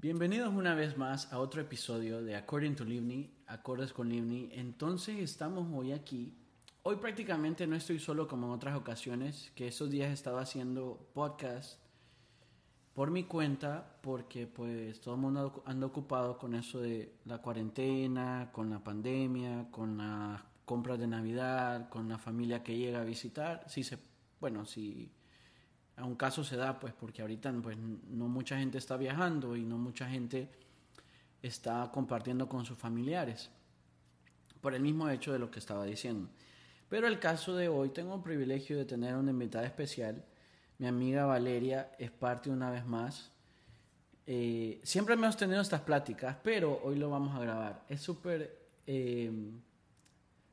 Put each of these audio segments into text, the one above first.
Bienvenidos una vez más a otro episodio de According to Livni, Acordes con Livni. Entonces estamos hoy aquí. Hoy prácticamente no estoy solo como en otras ocasiones, que esos días he estado haciendo podcast por mi cuenta, porque pues todo el mundo anda ocupado con eso de la cuarentena, con la pandemia, con las compras de Navidad, con la familia que llega a visitar. Si se, bueno, si a un caso se da, pues porque ahorita pues, no mucha gente está viajando y no mucha gente está compartiendo con sus familiares, por el mismo hecho de lo que estaba diciendo. Pero el caso de hoy tengo el privilegio de tener una invitada especial. Mi amiga Valeria es parte una vez más. Eh, siempre hemos tenido estas pláticas, pero hoy lo vamos a grabar. Es súper... Eh,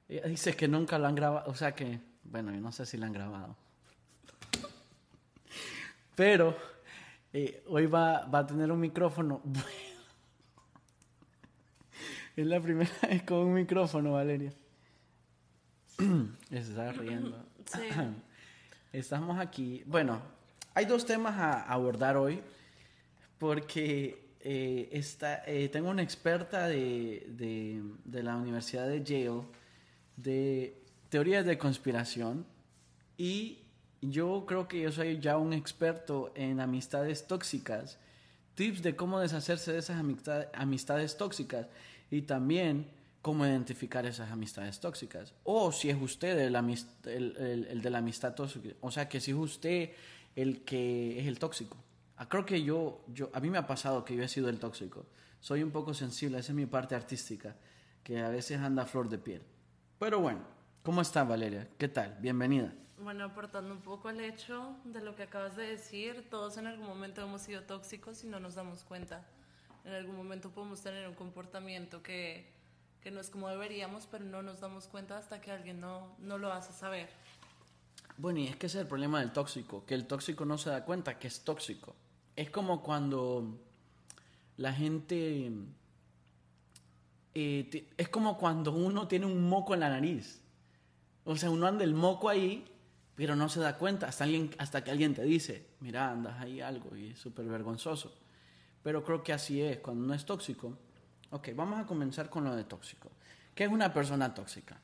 dice que nunca lo han grabado, o sea que, bueno, yo no sé si lo han grabado pero eh, hoy va, va, a tener un micrófono. es la primera vez con un micrófono, Valeria. Se está riendo. Sí. Estamos aquí. Bueno, hay dos temas a abordar hoy porque eh, eh, tengo una experta de, de, de la Universidad de Yale de teorías de conspiración y yo creo que yo soy ya un experto en amistades tóxicas, tips de cómo deshacerse de esas amistades tóxicas y también cómo identificar esas amistades tóxicas. O si es usted el, el, de la amistad tóxica, o sea, que si es usted el que es el tóxico. Ah, creo que yo, yo, a mí me ha pasado que yo he sido el tóxico. Soy un poco sensible, esa es mi parte artística, que a veces anda a flor de piel. Pero bueno, ¿cómo está Valeria? ¿Qué tal? Bienvenida. Bueno, aportando un poco al hecho de lo que acabas de decir, todos en algún momento hemos sido tóxicos y no nos damos cuenta. En algún momento podemos tener un comportamiento que, que no es como deberíamos, pero no nos damos cuenta hasta que alguien no, no lo hace saber. Bueno, y es que ese es el problema del tóxico, que el tóxico no se da cuenta que es tóxico. Es como cuando la gente... Eh, es como cuando uno tiene un moco en la nariz. O sea, uno anda el moco ahí pero no se da cuenta hasta, alguien, hasta que alguien te dice, mira, andas ahí algo y es súper vergonzoso. Pero creo que así es, cuando uno es tóxico. Ok, vamos a comenzar con lo de tóxico. ¿Qué es una persona tóxica?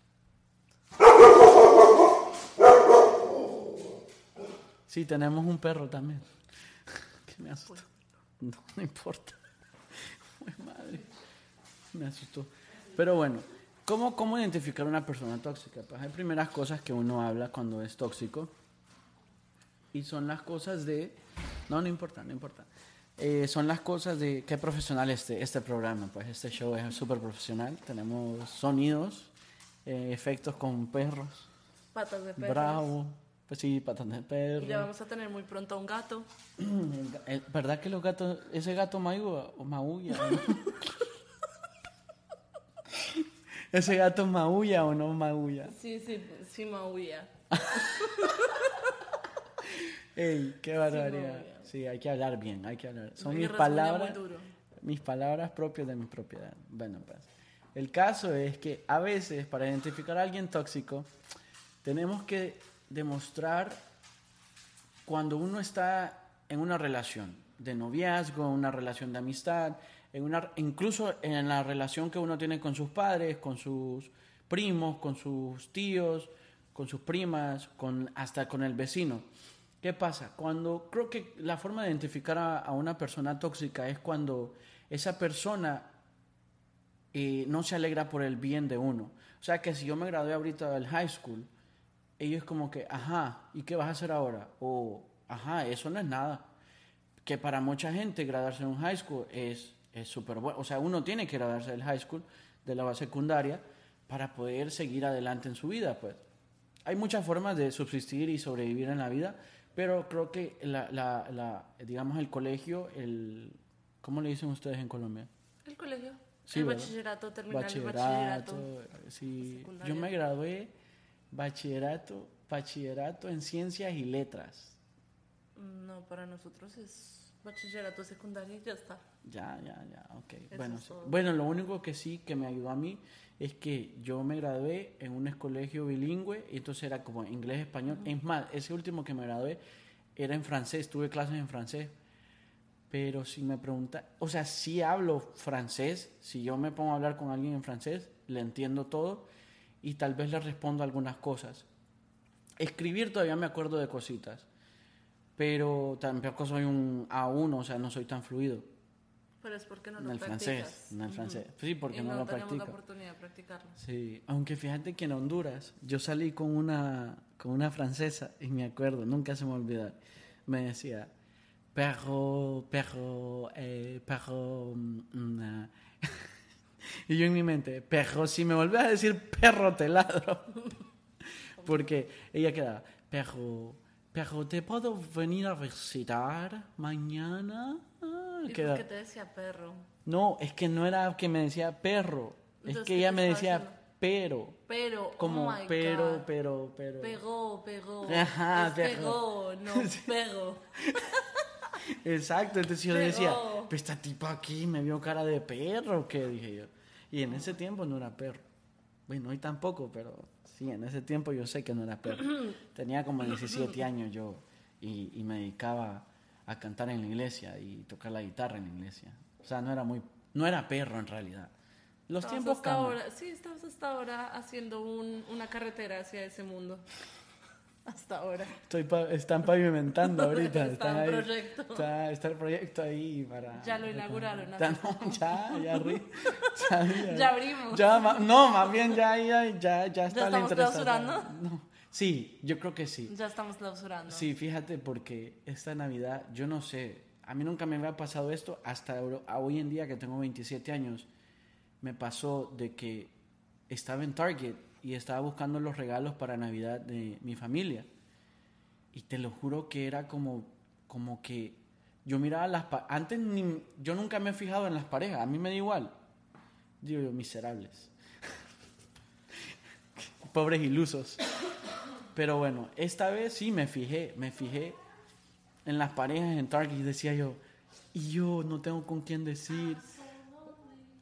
Sí, tenemos un perro también. ¿Qué me asustó? No, no importa. madre. Me asustó. Pero bueno, ¿Cómo, ¿Cómo identificar una persona tóxica? Pues hay primeras cosas que uno habla cuando es tóxico. Y son las cosas de... No, no importa, no importa. Eh, son las cosas de... Qué profesional este, este programa. Pues este show es súper profesional. Tenemos sonidos, eh, efectos con perros. Patas de perro. Bravo. Pues sí, patas de perro. ya vamos a tener muy pronto un gato. ¿Verdad que los gatos... Ese gato maulla o maulla? ¿Ese gato maulla o no maulla? Sí, sí, sí maulla. Ey, qué barbaridad. Sí, hay que hablar bien, hay que hablar. Son mis palabras, mis palabras propias de mi propiedad. Bueno, pues. El caso es que a veces para identificar a alguien tóxico tenemos que demostrar cuando uno está en una relación de noviazgo, una relación de amistad, en una, incluso en la relación que uno tiene con sus padres, con sus primos, con sus tíos, con sus primas, con, hasta con el vecino. ¿Qué pasa? Cuando creo que la forma de identificar a, una persona tóxica es cuando esa persona eh, no se alegra por el bien de uno. O sea que si yo me gradué ahorita del high school, ellos como que, ajá, ¿y qué vas a hacer ahora? O, ajá, eso no es nada. Que para mucha gente graduarse en un high school es es súper bueno. O sea, uno tiene que graduarse del high school, de la secundaria, para poder seguir adelante en su vida, pues. Hay muchas formas de subsistir y sobrevivir en la vida, pero creo que la, la, la digamos, el colegio, el... ¿Cómo le dicen ustedes en Colombia? El colegio. el bachillerato, terminar bachillerato, el bachillerato. Sí, yo me gradué bachillerato, bachillerato en ciencias y letras. No, para nosotros es bachillerato secundario y ya está. Ya, ya, ya, ok. bueno, bueno, lo único que sí que me ayudó a mí es que yo me gradué en un colegio bilingüe y entonces era como inglés-español. Es más, ese último que me gradué era en francés, tuve clases en francés. Pero si me pregunta, o sea, si hablo francés, si yo me pongo a hablar con alguien en francés, le entiendo todo y tal vez le respondo algunas cosas. Escribir todavía me acuerdo de cositas, pero tampoco soy un A1, o sea, no soy tan fluido. Pero es porque no en lo el francés, en el francés. Sí, porque y no, no, lo practico. la oportunidad de practicarlo. Sí, aunque fíjate que en Honduras yo salí con una con una francesa y me acuerdo, nunca se me olvidar. Me decía, perro, perro, eh, perro. mm, ah". y yo en mi mente, perro, si me volvés a decir perro te ladro. Porque ella quedaba, perro, perro, ¿te puedo venir a visitar mañana? Ah, ¿Y por qué te decía perro? no, es que no era que me decía perro, es que ¿qué ella me decía pero, Pero, como oh my pero, pero, pero. Pegó, pegó. Ajá, es pegó. pegó, no pegó. Exacto, entonces yo le decía, Pero- pero esta tipa aquí me vio cara de perro, ¿qué? Dije yo. Y en ese tiempo no era perro. Bueno, hoy tampoco, pero sí, en ese tiempo yo sé que no era perro. Tenía como 17 años yo y, y me dedicaba a cantar en la iglesia y tocar la guitarra en la iglesia. O sea, no era muy, no era perro en realidad. Los Estabas tiempos hasta ahora, sí, estamos hasta ahora haciendo un, una carretera hacia ese mundo. Hasta ahora. Estoy pa- están pavimentando ahorita. Está ahí. proyecto. Está, está el proyecto ahí para. Ya lo inauguraron, Ya, hace no, ya, ya, arri- ya, Ya abrimos. ya no, más bien ya, ya, ya, ya está la estamos clausurando? No. Sí, yo creo que sí. Ya estamos clausurando. Sí, fíjate, porque esta Navidad, yo no sé, a mí nunca me había pasado esto hasta hoy en día que tengo 27 años. Me pasó de que estaba en Target y estaba buscando los regalos para Navidad de mi familia. Y te lo juro que era como, como que yo miraba las... Antes ni, yo nunca me he fijado en las parejas, a mí me da igual. Digo yo, miserables. Pobres ilusos. Pero bueno, esta vez sí me fijé, me fijé en las parejas en Target y decía yo, y yo no tengo con quién decir.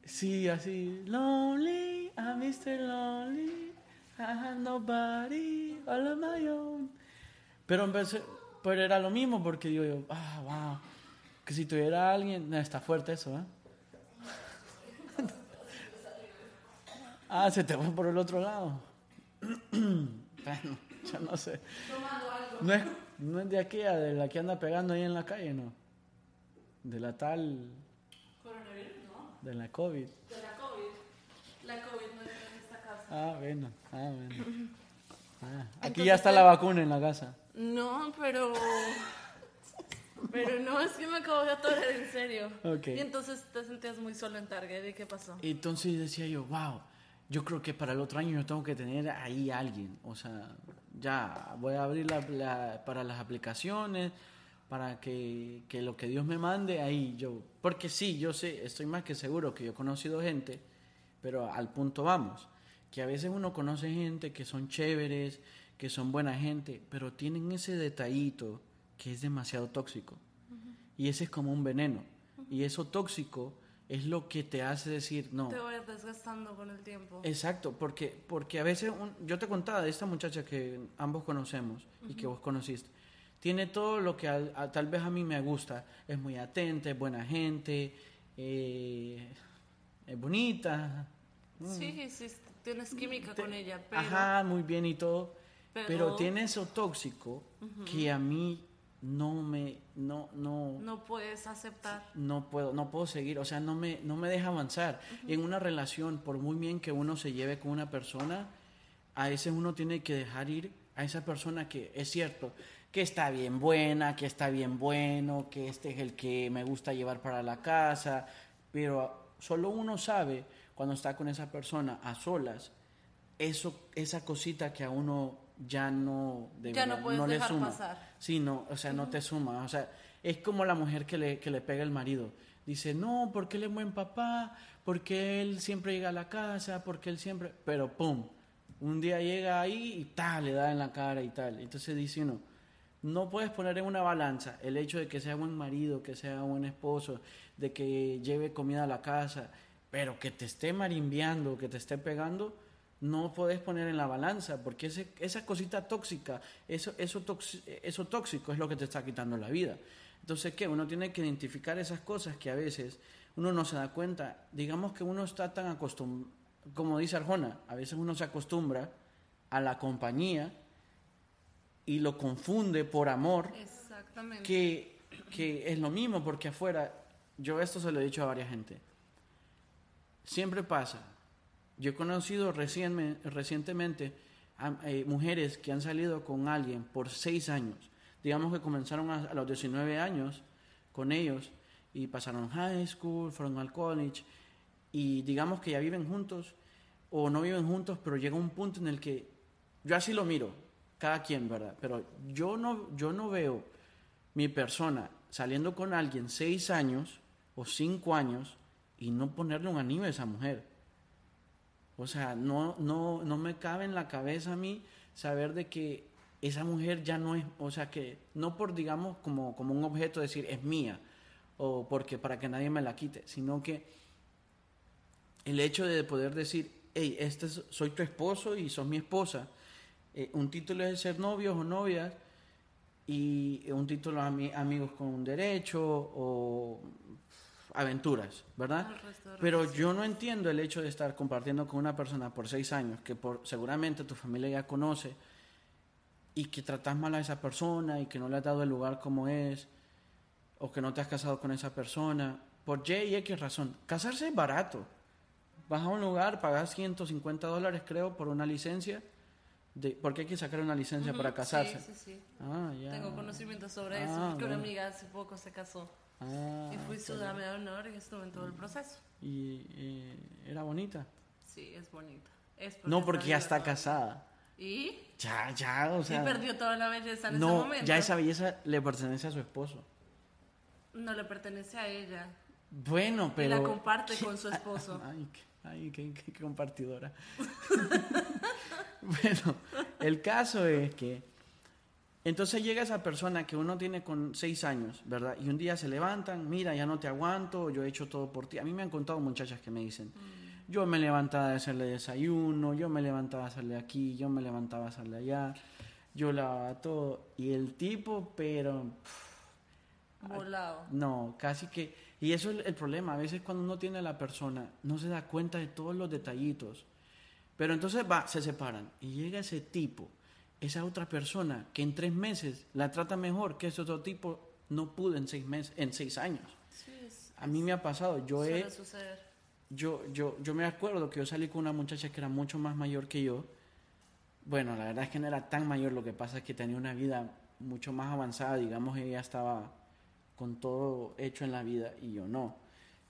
Sí, así, lonely, I'm Mr. Lonely, I have nobody, all on my own. Pero empecé, pero era lo mismo porque digo yo, ah, wow, que si tuviera alguien, no, está fuerte eso, ¿eh? ah, se te fue por el otro lado. bueno, yo no sé. No es, no es de aquella, de la que anda pegando ahí en la calle, ¿no? De la tal, Coronavirus, ¿no? de la COVID. De la COVID. La COVID no está en esta casa. Ah, bueno, ah, bueno. Ah, aquí Entonces, ya está la vacuna en la casa. No, pero. Pero no, es que me acabo de atorar en serio. Ok. Y entonces te sentías muy solo en Target. ¿Y qué pasó? Entonces decía yo, wow, yo creo que para el otro año yo tengo que tener ahí alguien. O sea, ya voy a abrir la, la- para las aplicaciones, para que, que lo que Dios me mande ahí yo. Porque sí, yo sé, estoy más que seguro que yo he conocido gente, pero al punto vamos, que a veces uno conoce gente que son chéveres, que son buena gente, pero tienen ese detallito que es demasiado tóxico. Y ese es como un veneno. Y eso tóxico es lo que te hace decir, no, Te voy desgastando con el tiempo. Exacto, porque, porque a veces un- yo te contaba de esta muchacha que ambos conocemos y que vos conociste. Tiene todo lo que a- tal vez a mí me gusta. Es muy atenta, es buena gente, eh, es bonita. Sí, sí, tienes química con ella, pero. Ajá, muy bien y todo. Pero, Pero- tiene eso tóxico que a mí no me, no, no, No puedes aceptar. no puedo, no puedo seguir, o sea, no me, no me deja avanzar. En una relación, por muy bien que uno se lleve con una persona, a veces uno tiene que dejar ir a esa persona que es cierto, que está bien buena, que está bien bueno, que este es el que me gusta llevar para la casa, pero solo uno sabe cuando está con esa persona a solas, eso, esa cosita que a uno ya no, de Ya no puedes le suma. pasar. Sí, no, o sea, no te suma. O sea, es como la mujer que le, que le pega el marido. Dice, no, porque él es buen papá, porque él siempre llega a la casa, porque él siempre... Pero, ¡pum! Un día llega ahí y tal, le da en la cara y tal. Entonces dice uno, no puedes poner en una balanza el hecho de que sea buen marido, que sea buen esposo, de que lleve comida a la casa, pero que te esté marimbiando, que te esté pegando, no puedes poner en la balanza, porque ese, esa cosita tóxica, eso, eso, eso tóxico es lo que te está quitando la vida. Entonces, ¿qué? Uno tiene que identificar esas cosas que a veces uno no se da cuenta. Digamos que uno está tan acostumbrado, como dice Arjona, a veces uno se acostumbra a la compañía y lo confunde por amor. Exactamente. Que, que es lo mismo, porque afuera, yo esto se lo he dicho a varias gente, siempre pasa. Yo he conocido recientemente a, eh, mujeres que han salido con alguien por seis años. Digamos que comenzaron a, a los 19 años con ellos y pasaron high school, fueron al college y digamos que ya viven juntos o no viven juntos, pero llega un punto en el que yo así lo miro, cada quien, ¿verdad? Pero yo no, yo no veo mi persona saliendo con alguien seis años o cinco años y no ponerle un anillo a esa mujer. O sea, no, no, no me cabe en la cabeza a mí saber de que esa mujer ya no es, o sea, que no por, digamos, como, como un objeto decir es mía, o porque para que nadie me la quite, sino que el hecho de poder decir, hey, este soy tu esposo y sos mi esposa, eh, un título es ser novios o novias, y un título amigos con un derecho o aventuras, ¿verdad? Pero yo no entiendo el hecho de estar compartiendo con una persona por seis años que por, seguramente tu familia ya conoce y que tratas mal a esa persona y que no le has dado el lugar como es o que no te has casado con esa persona por Y y X razón. Casarse es barato. Vas a un lugar, pagas 150 dólares creo por una licencia. De, porque hay que sacar una licencia para casarse. Sí, sí, sí. Ah, ya. Tengo conocimiento sobre eso, ah, porque una amiga hace poco se casó. Ah, y fui su dama de honor y estuve en todo el proceso. ¿Y, era bonita? Sí, es bonita. no, porque ya está casada. ¿Y? Ya, ya, o sea. Y perdió toda la belleza en no, ese momento. ya esa belleza le pertenece a su esposo. No le pertenece a ella. Bueno, pero. Y la comparte con su esposo. Ay, ay qué, qué compartidora. bueno, el caso es que entonces llega esa persona que uno tiene con seis años, ¿verdad? Y un día se levantan, mira, ya no te aguanto, yo he hecho todo por ti. A mí me han contado muchachas que me dicen, mm. yo me levantaba a hacerle desayuno, yo me levantaba a hacerle aquí, yo me levantaba a hacerle allá, yo lavaba todo. Y el tipo, pero... Volado. No, casi que... Y eso es el problema, a veces cuando uno tiene a la persona, no se da cuenta de todos los detallitos. Pero entonces va, se separan y llega ese tipo esa otra persona que en tres meses la trata mejor que ese otro tipo no pudo en seis meses, en seis años. a mí me ha pasado, yo he, yo, yo, yo me acuerdo que yo salí con una muchacha que era mucho más mayor que yo. Bueno, la verdad es que no era tan mayor, lo que pasa es que tenía una vida mucho más avanzada, digamos, ella estaba con todo hecho en la vida y yo no.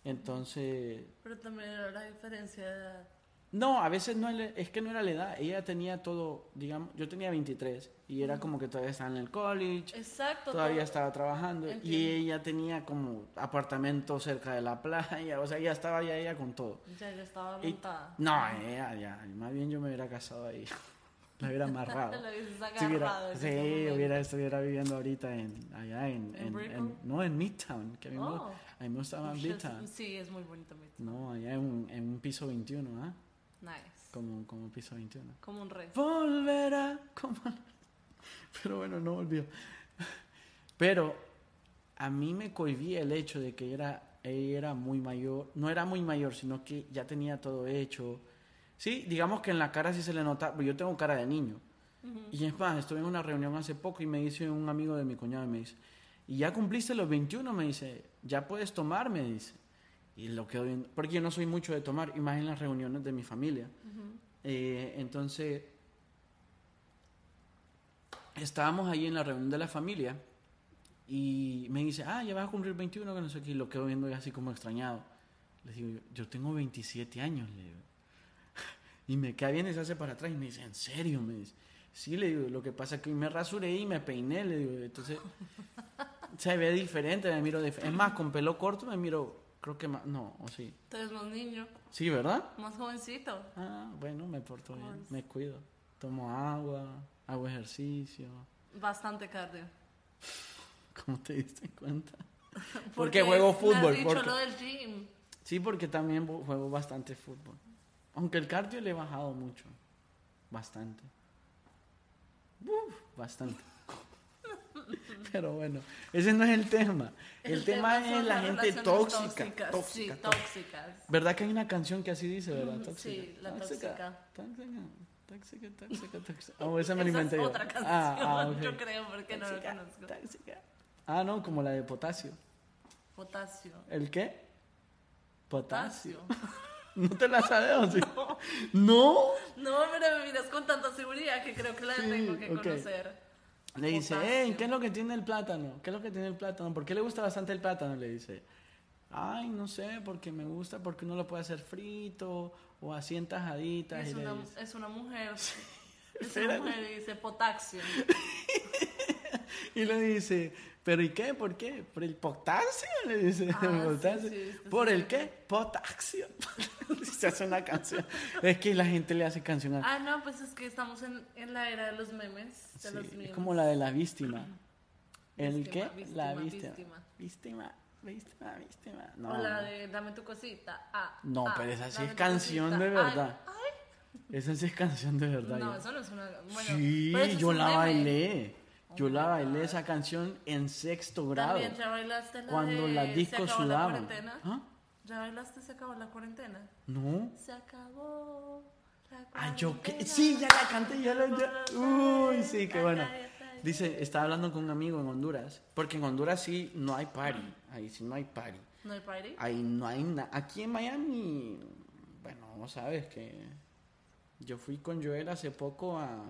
Entonces... Pero también era la diferencia de edad. No, a veces no es que no era la edad. Ella tenía todo, digamos, yo tenía 23 y era como que todavía estaba en el college. Exacto. Todavía estaba trabajando y ella tenía como apartamento cerca de la playa, o sea, ella estaba ya ella con todo. Ya, ya estaba montada. no, ella ya, más bien yo me hubiera casado ahí. La hubiera amarrado. La hubiera agarrado. Sí, hubiera, estuviera viviendo ahorita en, allá en, ¿En, no, en Midtown, que a mí, me, oh. a mí me gustaba Midtown. Sí, es muy bonito Midtown. No, allá en en un piso 21, ¿ah? Nice. Como, como piso 21. Como un rey. Volverá como... Pero bueno, no volvió. Pero a mí me cohibía el hecho de que era, ella era muy mayor. No era muy mayor, sino que ya tenía todo hecho. Sí, digamos que en la cara sí se le nota. Yo tengo cara de niño. Y es más, estuve en una reunión hace poco y me dice un amigo de mi cuñado, me dice, ¿y ya cumpliste los 21? Me dice, ya puedes tomar, me dice. Y lo quedo viendo, porque yo no soy mucho de tomar, y más en las reuniones de mi familia. Eh, entonces, estábamos ahí en la reunión de la familia y me dice, ah, ya vas a cumplir 21, que no sé qué, y lo quedo viendo así como extrañado. Le digo, yo tengo 27 años, le digo. Y me queda bien y se hace para atrás y me dice, ¿en serio? Me dice, sí, le digo, lo que pasa es que me rasuré y me peiné, le digo, entonces se ve diferente, me miro. Es más, con pelo corto me miro Creo que más, no, o sí. Tú eres más niño. Sí, ¿verdad? Más jovencito. Ah, bueno, me porto bien, me cuido. Tomo agua, hago ejercicio. Bastante cardio. ¿Cómo te diste cuenta? porque, juego fútbol. Me has lo del gym. Sí, porque también juego bastante fútbol. Aunque el cardio le he bajado mucho. Bastante. Uf, bastante. Pero bueno, ese no es el tema. El, tema, es la gente tóxica. Tóxicas, sí, tóxicas. ¿Verdad que hay una canción que así dice, verdad? Tóxica. Sí, la tóxica. Tóxica, tóxica, tóxica, tóxica. Oh, esa me la inventé yo. otra canción, Ah, ah, ok. yo creo, porque no lo conozco. Tóxica. Ah, no, como la de potasio. Potasio. ¿El qué? Potasio. Potasio. ¿No te la sabes o sí? ¿No? No, pero me miras con tanta seguridad que creo que la Sí, tengo que ok. conocer. Le dice, hey, ¿qué es lo que tiene el plátano? ¿Qué es lo que tiene el plátano? ¿Por qué le gusta bastante el plátano? Le dice, ay, no sé, porque me gusta, porque uno lo puede hacer frito o así en tajaditas. Es y una, dice, es una mujer. Es Espérate. una mujer y dice potasio. y le dice, ¿pero y qué? ¿Por qué? ¿Por el potasio? Le dice, Ah, "¿El sí, potasio? sí, esto ¿Por sí. el qué? Potasio. Se hace una canción. Es que la gente le hace canción a... Ah, no, pues es que estamos en, en la era de los memes. De los es como la de la víctima. ¿El Víctima, qué? la víctima, víctima. víctima. Víctima, víctima, víctima. No, o la de dame tu cosita. Ah, No, ah, pero esa sí es canción cosita. de verdad. ay. Esa sí es canción de verdad. No, ya. eso no es una. Bueno, sí, yo la meme. bailé. Yo la bailé God. esa canción en sexto grado. También ya bailaste la Cuando de las Se discos la sudaban. cuarentena. ¿Ah? ¿Ya bailaste Se acabó la cuarentena? No. Se acabó la Ah, yo qué. Sí, ya la canté, ya la. ya- Uy, sí, qué bueno. Dice, estaba hablando con un amigo en Honduras. Porque en Honduras sí no hay party. Ahí sí no hay party. ¿No hay party? Ahí no hay nada. Aquí en Miami, bueno, sabes que yo fui con Joel hace poco a...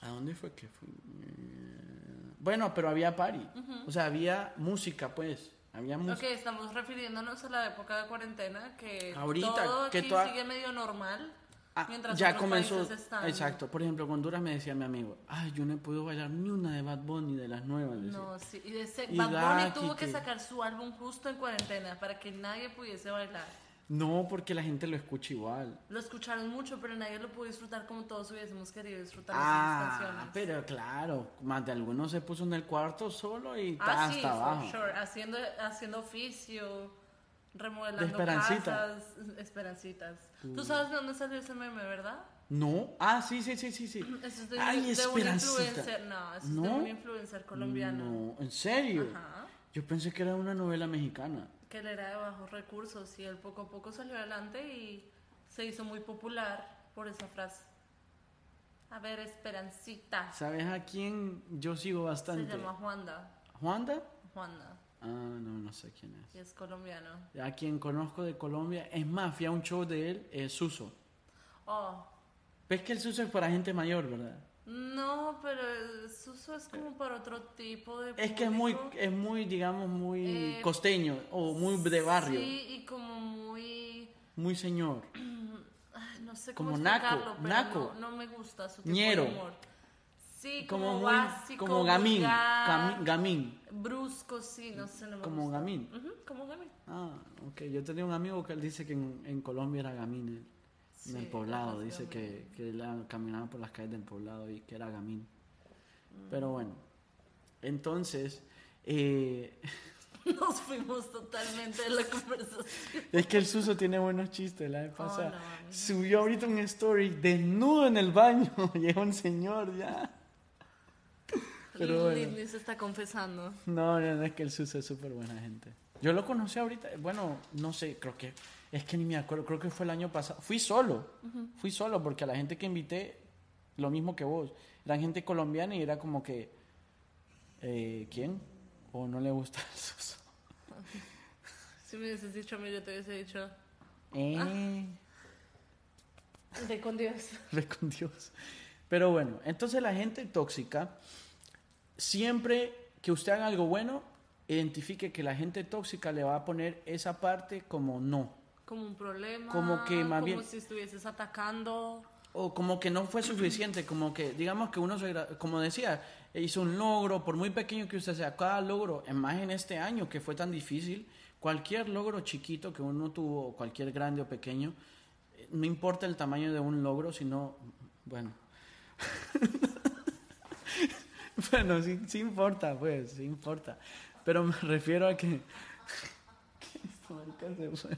¿A dónde fue que fui? Eh, Bueno, pero había party. O sea, había música, pues. Había Ok, música. estamos refiriéndonos a la época de cuarentena que Ahorita, todo que aquí toda- sigue medio normal. Ah, mientras ya comenzó. están- Exacto. Por ejemplo, en Honduras me decía mi amigo, ay, yo no he podido bailar ni una de Bad Bunny de las nuevas. No, sí. Y ese Y Bad Bunny tuvo que que- sacar su álbum justo en cuarentena para que nadie pudiese bailar. No, porque la gente lo escucha igual. Lo escucharon mucho, pero nadie lo pudo disfrutar como todos hubiésemos querido disfrutar esas Ah, canciones. pero claro, más de algunos se puso en el cuarto solo y Ah, hasta sí, for abajo. sure. Haciendo, haciendo oficio, remodelando De Esperancita. casas, esperancitas. ¿Tú sabes de dónde salió ese meme, verdad? No, ah, sí, sí, sí, sí, sí. Eso es de, Ay, de un influencer, no, eso es de ¿No? un influencer colombiano. No, ¿en serio? Ajá. Yo pensé que era una novela mexicana. Que él era de bajos recursos y él poco a poco salió adelante y se hizo muy popular por esa frase. A ver, Esperancita. ¿Sabes a quién yo sigo Se bastante? llama Juanda. ¿Juanda? Juanda. Ah, no, no sé quién es. Y es colombiano. A quien conozco de Colombia, es más, fui a un show de él, es Suso. Oh, Ves que el Suso es para gente mayor, ¿verdad? No, pero el Suso es como para otro tipo de Es que es muy, es muy, digamos, muy Eh, costeño o muy de barrio, Sí, y como muy... muy señor. ay, no sé cómo Como naco, pero naco. No, no me gusta su tipo Ñero. de humor. Sí, como, Como muy, básico, como gamín, gamín, brusco, sí, no sé, no me como gusta. gamín. Como gamín. Ah, ok. Yo tenía un amigo que él dice que en, en Colombia era gamín, él, en el Sí, poblado. capaz Dice que, que por las calles del poblado y que era gamín. Mm. Pero bueno, entonces, eh, Nos fuimos totalmente de la conversación. es que el Suso tiene buenos chistes. La vez Oh, pasada no, subió ahorita un story desnudo en el baño. Llega un señor ya. Pero bueno. Se está confesando. No, no, no, es que el Suso es súper buena gente. Yo lo conocí ahorita, bueno, no sé, creo que, es que ni me acuerdo, creo que fue el año pasado. Fui solo, fui solo porque a la gente que invité, lo mismo que vos, eran gente colombiana y era como que, eh, ¿quién? ¿O no le gusta el Suso? Si me hubieses dicho a mí, yo te hubiese dicho, Eh, de con Dios. ve con Dios. Pero bueno, entonces la gente tóxica, siempre que usted haga algo bueno, identifique que la gente tóxica le va a poner esa parte como no. Como un problema. Como que más como bien- si estuvieses atacando. O como que no fue suficiente, como que, digamos que uno, se como decía, hizo un logro, por muy pequeño que usted sea, cada logro, más en este año que fue tan difícil, cualquier logro chiquito que uno tuvo, cualquier grande o pequeño, eh, no importa el tamaño de un logro, sino, bueno. bueno, sí, sí importa, pues, sí importa. Pero me refiero a que... que esta marica se fue.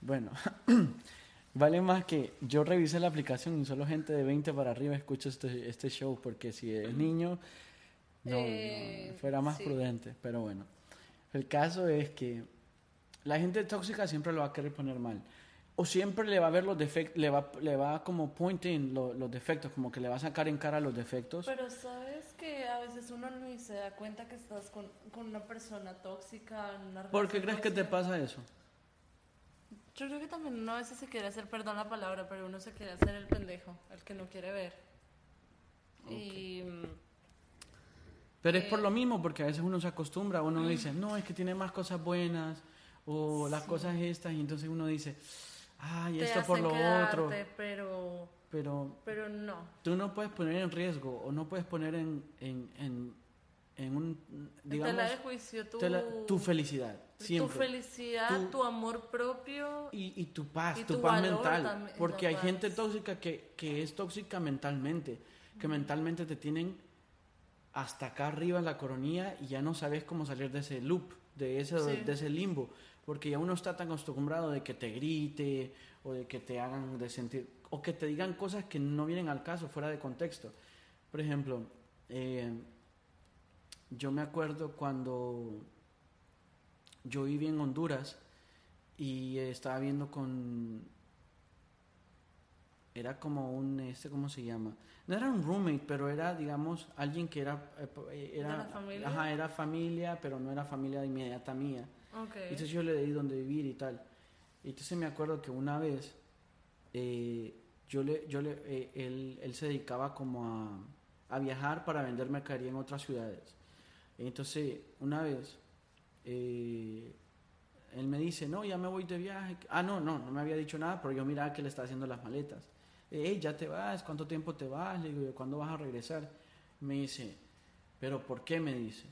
Bueno, Vale más que yo revise la aplicación y solo gente de 20 para arriba escucha este, este show, porque si es niño, no, eh, fuera más prudente. Pero bueno, el caso es que la gente tóxica siempre lo va a querer poner mal. O siempre le va a ver los defectos, le va, le va como pointing los defectos, como que le va a sacar en cara los defectos. Pero sabes que a veces uno ni se da cuenta que estás con, con una persona tóxica. ¿Por qué crees que te pasa eso? Yo creo que también uno a veces se quiere hacer, perdón la palabra, pero uno se quiere hacer el pendejo, el que no quiere ver. Y... Pero es por lo mismo, porque a veces uno se acostumbra, uno dice, no, es que tiene más cosas buenas, o las cosas estas, y entonces uno dice, ay, esto por lo otro. Pero, pero, pero no. Tú no puedes poner en riesgo, o no puedes poner en, en, en, en un, digamos, tela de juicio tu, tu felicidad. Siempre. Tu felicidad, tu, amor propio. Y, y tu paz, tu, paz mental. porque hay gente tóxica que, que es tóxica mentalmente, que mentalmente te tienen hasta acá arriba en la coronilla y ya no sabes cómo salir de ese loop, de ese, de ese limbo, porque ya uno está tan acostumbrado de que te grite o de que te hagan de sentir, o que te digan cosas que no vienen al caso, fuera de contexto. Por ejemplo, eh, yo me acuerdo cuando yo viví en Honduras y estaba viendo con era como un este cómo se llama no era un roommate pero era digamos alguien que era eh, era familia? ajá era familia pero no era familia de inmediata mía okay. entonces yo le di donde vivir y tal y entonces me acuerdo que una vez eh, yo le yo le eh, él, él, se dedicaba como a, a viajar para vender mercadería en otras ciudades entonces una vez eh, él me dice, no, ya me voy de viaje. Ah, no, no, no me había dicho nada, pero yo miraba que le está haciendo las maletas. Hey, ya te vas, ¿cuánto tiempo te vas? Le digo, ¿cuándo vas a regresar? Me dice, ¿pero por qué? Me dice,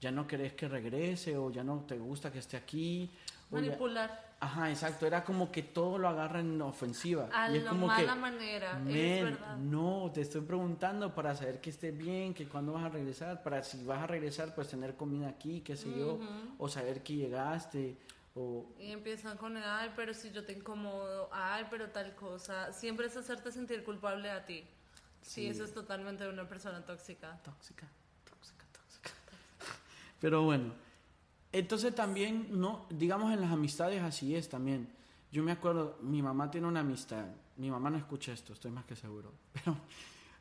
¿ya no querés que regrese o ya no te gusta que esté aquí? Manipular. Ajá, exacto. Era como que todo lo agarra en ofensiva. A y es como mala manera, es verdad. No, te estoy preguntando para saber que estés bien, que cuándo vas a regresar, para si vas a regresar, pues tener comida aquí, qué sé yo, o saber que llegaste. O... Y empiezan con, ay, pero si yo te incomodo, ay, pero tal cosa. Siempre es hacerte sentir culpable a ti. Sí, eso es totalmente de una persona tóxica, tóxica. Pero bueno. Entonces también, no, digamos en las amistades así es también. Yo me acuerdo, mi mamá tiene una amistad, mi mamá no escucha esto, estoy más que seguro, pero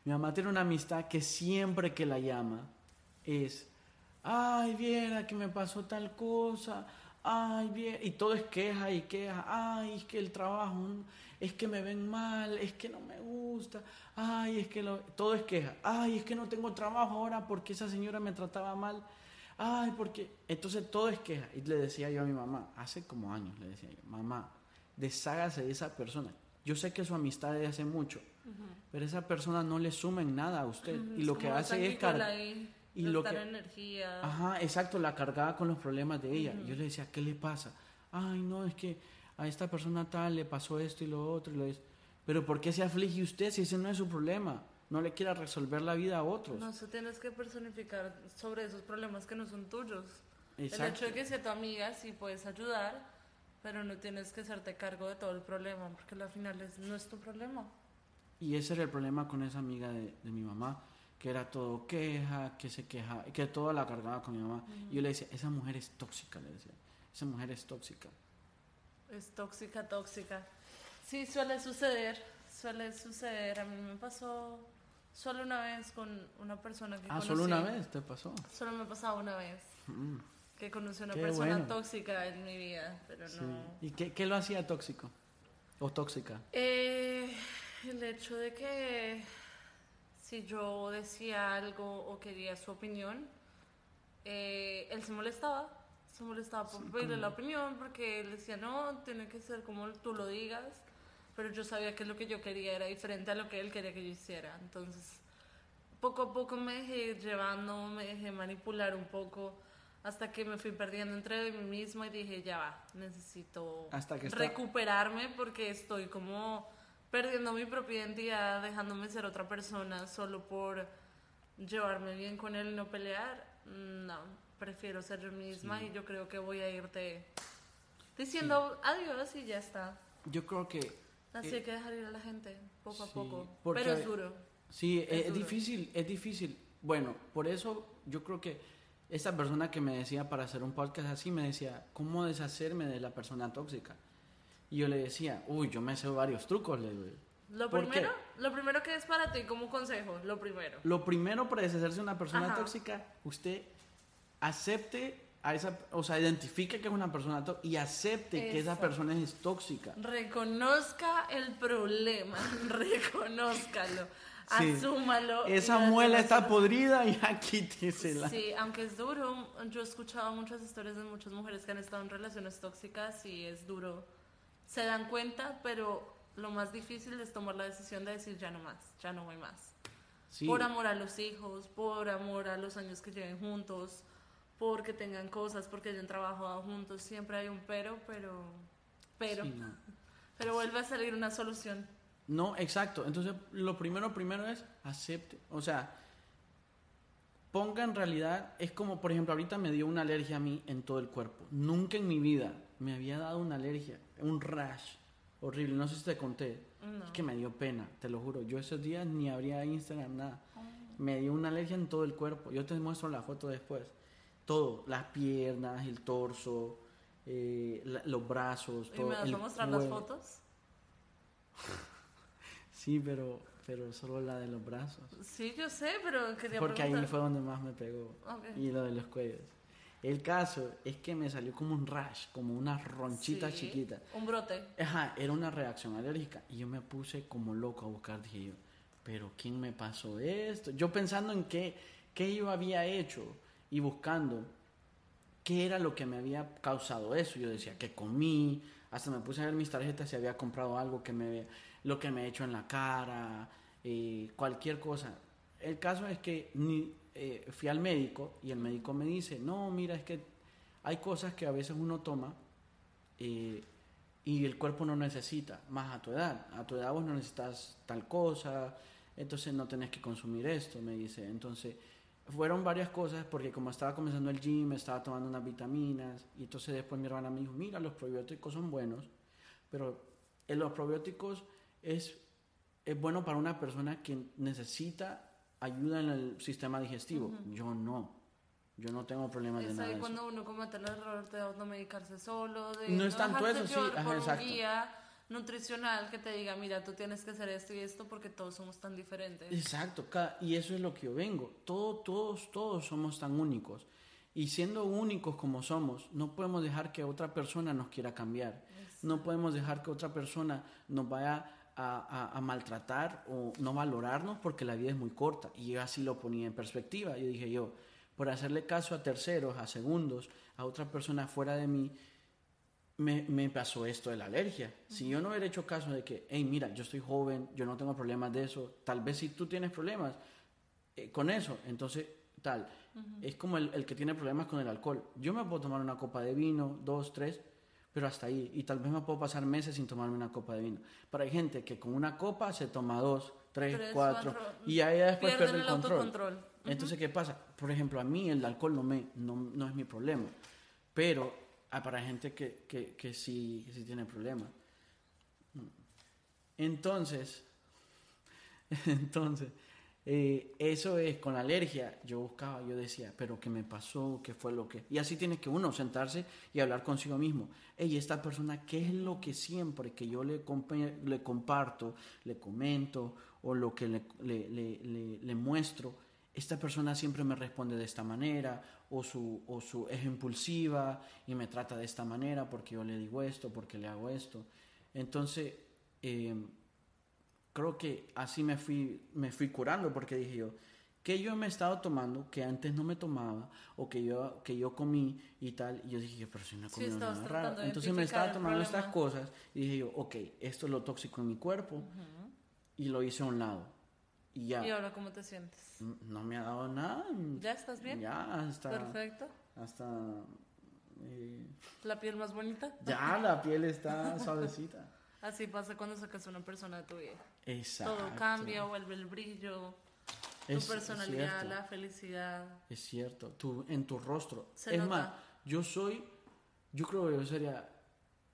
mi mamá tiene una amistad que siempre que la llama es, ay, viera que me pasó tal cosa, ay, bien, y todo es queja y queja, ay, es que el trabajo, es que me ven mal, es que no me gusta, ay, es que lo, todo es queja, ay, es que no tengo trabajo ahora porque esa señora me trataba mal ay, porque entonces todo es queja. Y le decía yo a mi mamá, hace como años le decía yo, mamá, deshágase de esa persona. Yo sé que su amistad es de hace mucho, pero esa persona no le suma en nada a usted. Y lo que hace es cargar. Y lo que, energía. Ajá, exacto, la cargaba con los problemas de ella. Yo le decía, ¿qué le pasa? Ay, no, es que a esta persona tal le pasó esto y lo otro. Y lo Pero ¿por qué se aflige usted si ese no es su problema? No le quiera resolver la vida a otros. No se tienes que personificar sobre esos problemas que no son tuyos. Exacto. El hecho de que sea tu amiga sí puedes ayudar, pero no tienes que hacerte cargo de todo el problema, porque al final es, no es tu problema. Y ese era el problema con esa amiga de, mi mamá, que era todo queja, que se queja, que todo la cargaba con mi mamá. Y yo le decía, esa mujer es tóxica, le decía, esa mujer es tóxica. Es tóxica, tóxica. Sí, suele suceder, suele suceder. A mí me pasó Solo una vez con una persona que Ah, solo una vez te pasó. Solo me ha pasado una vez. Mm. Que conocí a una persona tóxica en mi vida, pero no. ¿Y qué, qué, lo hacía tóxico? ¿O tóxica? Eh, el hecho de que si yo decía algo o quería su opinión, eh, él se molestaba. Se molestaba por pedirle la opinión porque él decía, no, tiene que ser como tú lo digas pero yo sabía que lo que yo quería era diferente a lo que él quería que yo hiciera. Entonces, poco a poco me dejé llevando, me dejé manipular un poco hasta que me fui perdiendo entre mí mismo y dije, ya va, necesito recuperarme porque estoy como perdiendo mi propia identidad, dejándome ser otra persona solo por llevarme bien con él y no pelear. No, prefiero ser yo misma y yo creo que voy a irte diciendo adiós y ya está. Yo creo que Así hay que dejar ir a la gente, poco a poco. Pero es duro. Sí, es, difícil, es difícil. Bueno, por eso yo creo que esa persona que me decía para hacer un podcast así, me decía, ¿cómo deshacerme de la persona tóxica? Y yo le decía, uy, yo me sé varios trucos, le Lo primero, lo primero que es para ti como consejo, lo primero. Lo primero para deshacerse de una persona tóxica, usted acepte a esa, o sea, identifique que es una persona y acepte que esa persona es tóxica. Reconozca el problema, reconózcalo. Asúmalo. Esa muela está podrida y aquí quítesela. Sí, aunque es duro. Yo he escuchado muchas historias de muchas mujeres que han estado en relaciones tóxicas y es duro. Se dan cuenta, pero lo más difícil es tomar la decisión de decir ya no más, ya no voy más. Por amor a los hijos, por amor a los años que lleven juntos, porque tengan cosas, porque hayan trabajado juntos. Siempre hay un pero, pero, pero, pero vuelve a salir una solución. No, exacto. Entonces, lo primero, primero es acepte. O sea, ponga en realidad, es como, por ejemplo, ahorita me dio una alergia a mí en todo el cuerpo. Nunca en mi vida me había dado una alergia, un rash horrible. No sé si te conté. Es que me dio pena, te lo juro. Yo esos días ni abría Instagram, nada. Me dio una alergia en todo el cuerpo. Yo te muestro la foto después. Todo, las piernas, el torso, eh, los brazos. Todo, ¿Y me vas a mostrar las fotos? Sí, pero, pero solo la de los brazos. Sí, yo sé, pero quería Porque ahí fue donde más me pegó. Y lo de los cuellos. El caso es que me salió como un rash, como una ronchita chiquita. Un brote. Ajá, era una reacción alérgica. Y yo me puse como loco a buscar, dije yo, pero ¿quién me pasó esto? Yo pensando en qué, qué yo había hecho y buscando qué era lo que me había causado eso. Yo decía, que comí? Hasta me puse a ver mis tarjetas si había comprado algo que me lo que me he hecho en la cara, eh, cualquier cosa. El caso es que eh, fui al médico y el médico me dice, no, mira, es que hay cosas que a veces uno toma eh, y el cuerpo no necesita, más a tu edad. A tu edad vos no necesitas tal cosa, entonces no tenés que consumir esto, me dice. Entonces, fueron varias cosas porque como estaba comenzando el gym, estaba tomando unas vitaminas y entonces después mi hermana me dijo, mira, los probióticos son buenos, pero en los probióticos es, es bueno para una persona que necesita ayuda en el sistema digestivo. Yo no. Yo no tengo problemas de nada. Es cuando uno comete el error de automedicarse solo, de no, es tanto eso, sí, exacto. guía nutricional que te diga, mira, tú tienes que hacer esto y esto porque todos somos tan diferentes. Exacto, y eso es lo que yo vengo. Todos, todos, todos somos tan únicos. Y siendo únicos como somos, no podemos dejar que otra persona nos quiera cambiar. No podemos dejar que otra persona nos vaya a, maltratar o no valorarnos porque la vida es muy corta. Y yo así lo ponía en perspectiva. Yo dije yo, por hacerle caso a terceros, a segundos, a otra persona fuera de mí, me, me pasó esto de la alergia. Si yo no hubiera hecho caso de que, hey, mira, yo estoy joven, yo no tengo problemas de eso, tal vez si tú tienes problemas eh, con eso, entonces tal. Es como el, el que tiene problemas con el alcohol. Yo me puedo tomar una copa de vino, dos, tres, pero hasta ahí. Y tal vez me puedo pasar meses sin tomarme una copa de vino. Pero hay gente que con una copa se toma dos, tres, cuatro, y ahí después pierde el, control. Entonces, ¿qué pasa? Por ejemplo, a mí el alcohol no, me, no, no es mi problema, pero hay para gente que, que, que, sí, que sí tiene problemas. Entonces, entonces, eh, eso es con la alergia. Yo buscaba, yo decía, pero ¿qué me pasó? ¿Qué fue lo que...? Y así tiene que uno sentarse y hablar consigo mismo. Ey, esta persona, ¿qué es lo que siempre que yo le, le comparto, le comento o lo que le, le, le, muestro? Esta persona siempre me responde de esta manera o su, o su es impulsiva y me trata de esta manera porque yo le digo esto, porque le hago esto. Entonces, eh, creo que así me fui, me fui curando porque dije yo, que yo me he estado tomando que antes no me tomaba o que yo, que yo comí y tal. Y yo dije, pero si no he comido nada raro. Entonces me estaba tomando estas cosas y dije yo, ok, esto es lo tóxico en mi cuerpo y lo hice a un lado. Y ya. ¿Y ahora cómo te sientes? No me ha dado nada. ¿Ya estás bien? Ya, hasta. Perfecto. Hasta. Eh, ¿La piel más bonita? Ya, la piel está suavecita. Así pasa cuando sacas a una persona de tu vida. Exacto. Todo cambia, vuelve el brillo, tu personalidad, la felicidad. Es cierto, tú, en tu rostro. es más, yo soy, yo creo que yo sería,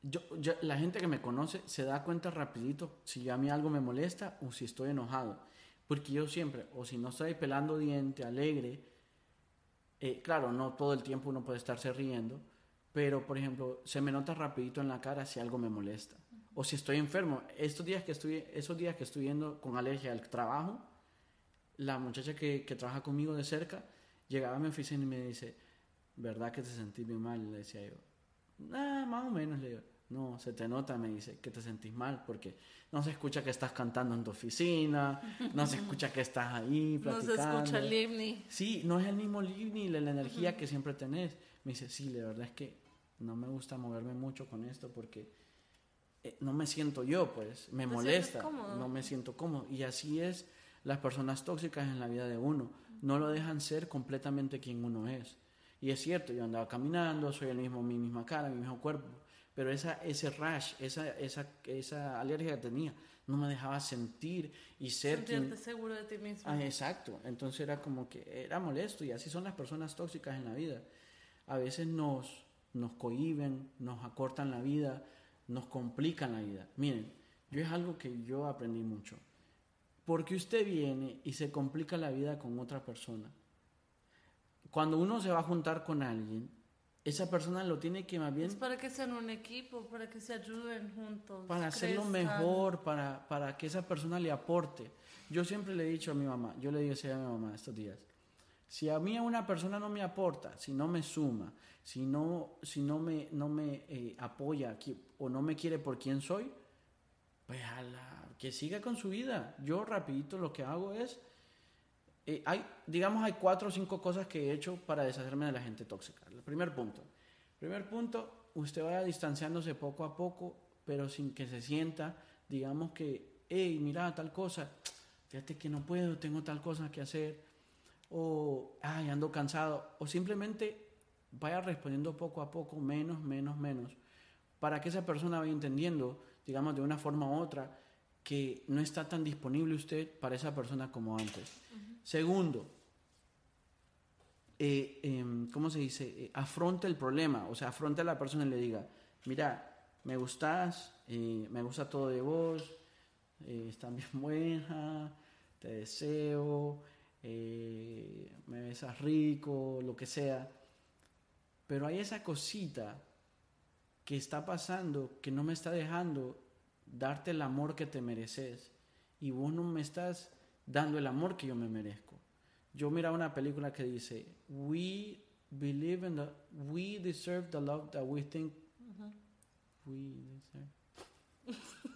yo, la gente que me conoce se da cuenta rapidito si a mí algo me molesta o si estoy enojado. Porque yo siempre, o si no estoy pelando diente, alegre, eh, claro, no todo el tiempo uno puede estarse riendo, pero por ejemplo, se me nota rapidito en la cara si algo me molesta. O si estoy enfermo. Estos días que estoy, esos días que estoy yendo con alergia al trabajo, la muchacha que, trabaja conmigo de cerca llegaba a mi oficina y me dice, ¿verdad que te sentí bien mal? le decía yo, ah, más o menos, le digo. No, se te nota, me dice, que te sentís mal porque no se escucha que estás cantando en tu oficina, no se escucha que estás ahí platicando. No se escucha el livni. Sí, no es el mismo livni, la, la energía que siempre tenés. Me dice, sí, la verdad es que no me gusta moverme mucho con esto porque eh, no me siento yo, pues, me molesta, no me siento cómodo. Y así es las personas tóxicas en la vida de uno, no lo dejan ser completamente quien uno es. Y es cierto, yo andaba caminando, soy el mismo, mi misma cara, mi mismo cuerpo, pero esa, ese rash, esa, esa, esa alergia que tenía, no me dejaba sentir y ser Sentirte seguro de ti mismo. Ah, exacto. Entonces era como que era molesto y así son las personas tóxicas en la vida. A veces nos, nos cohiben, nos acortan la vida, nos complican la vida. Miren, yo es algo que yo aprendí mucho. Porque usted viene y se complica la vida con otra persona. Cuando uno se va a juntar con alguien, esa persona lo tiene que más bien... Es para que sean un equipo, para que se ayuden juntos. Para hacerlo mejor, para, para que esa persona le aporte. Yo siempre le he dicho a mi mamá, yo le digo a mi mamá estos días, si a mí una persona no me aporta, si no me suma, si no, si no me, no me eh, apoya o no me quiere por quien soy, pues que siga con su vida. Yo rapidito lo que hago es eh, hay, digamos, hay cuatro o cinco cosas que he hecho para deshacerme de la gente tóxica. El primer punto. Primer punto, usted vaya distanciándose poco a poco, pero sin que se sienta, digamos que, hey, mira tal cosa, fíjate que no puedo, tengo tal cosa que hacer, o, ay, ando cansado, o simplemente vaya respondiendo poco a poco, menos, menos, menos, para que esa persona vaya entendiendo, digamos, de una forma u otra, que no está tan disponible usted para esa persona como antes. Segundo, eh, em, ¿cómo se dice? Eh, afronta el problema, o sea, afronta a la persona y le diga, mira, me gustas, eh, me gusta todo de vos, estás bien buena, te deseo, me besas rico, lo que sea. Pero hay esa cosita que está pasando que no me está dejando darte el amor que te mereces y vos no me estás dando el amor que yo me merezco. Yo mira una película que dice, we believe in the, we deserve the love that we think we deserve.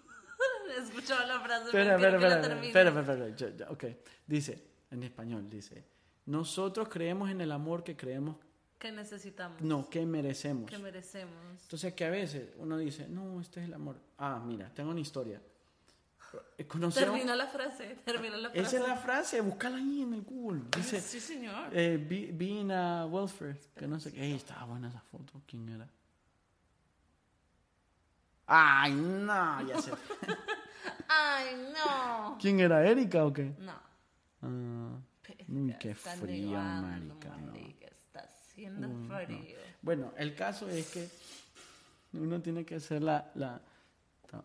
He escuchado la frase. Espera, espera, espera, espera, espera, ok. Dice, en español, dice, nosotros creemos en el amor que creemos que necesitamos. No, que merecemos. Que merecemos. Entonces que a veces uno dice, no, este es el amor. Ah, mira, tengo una historia. Termina la frase, termina la frase. Esa es la frase, búscala ahí en el Google. Dice, sí, señor. Eh, being a welfare, que no sé qué. Ey, estaba buena esa foto. ¿Quién era? Ay, no, ya sé. Ay, no. ¿Quién era? ¿Erika o qué? No. Ah, uy, qué frío, marica. No. Haciendo frío. Bueno, el caso es que uno tiene que hacer la, la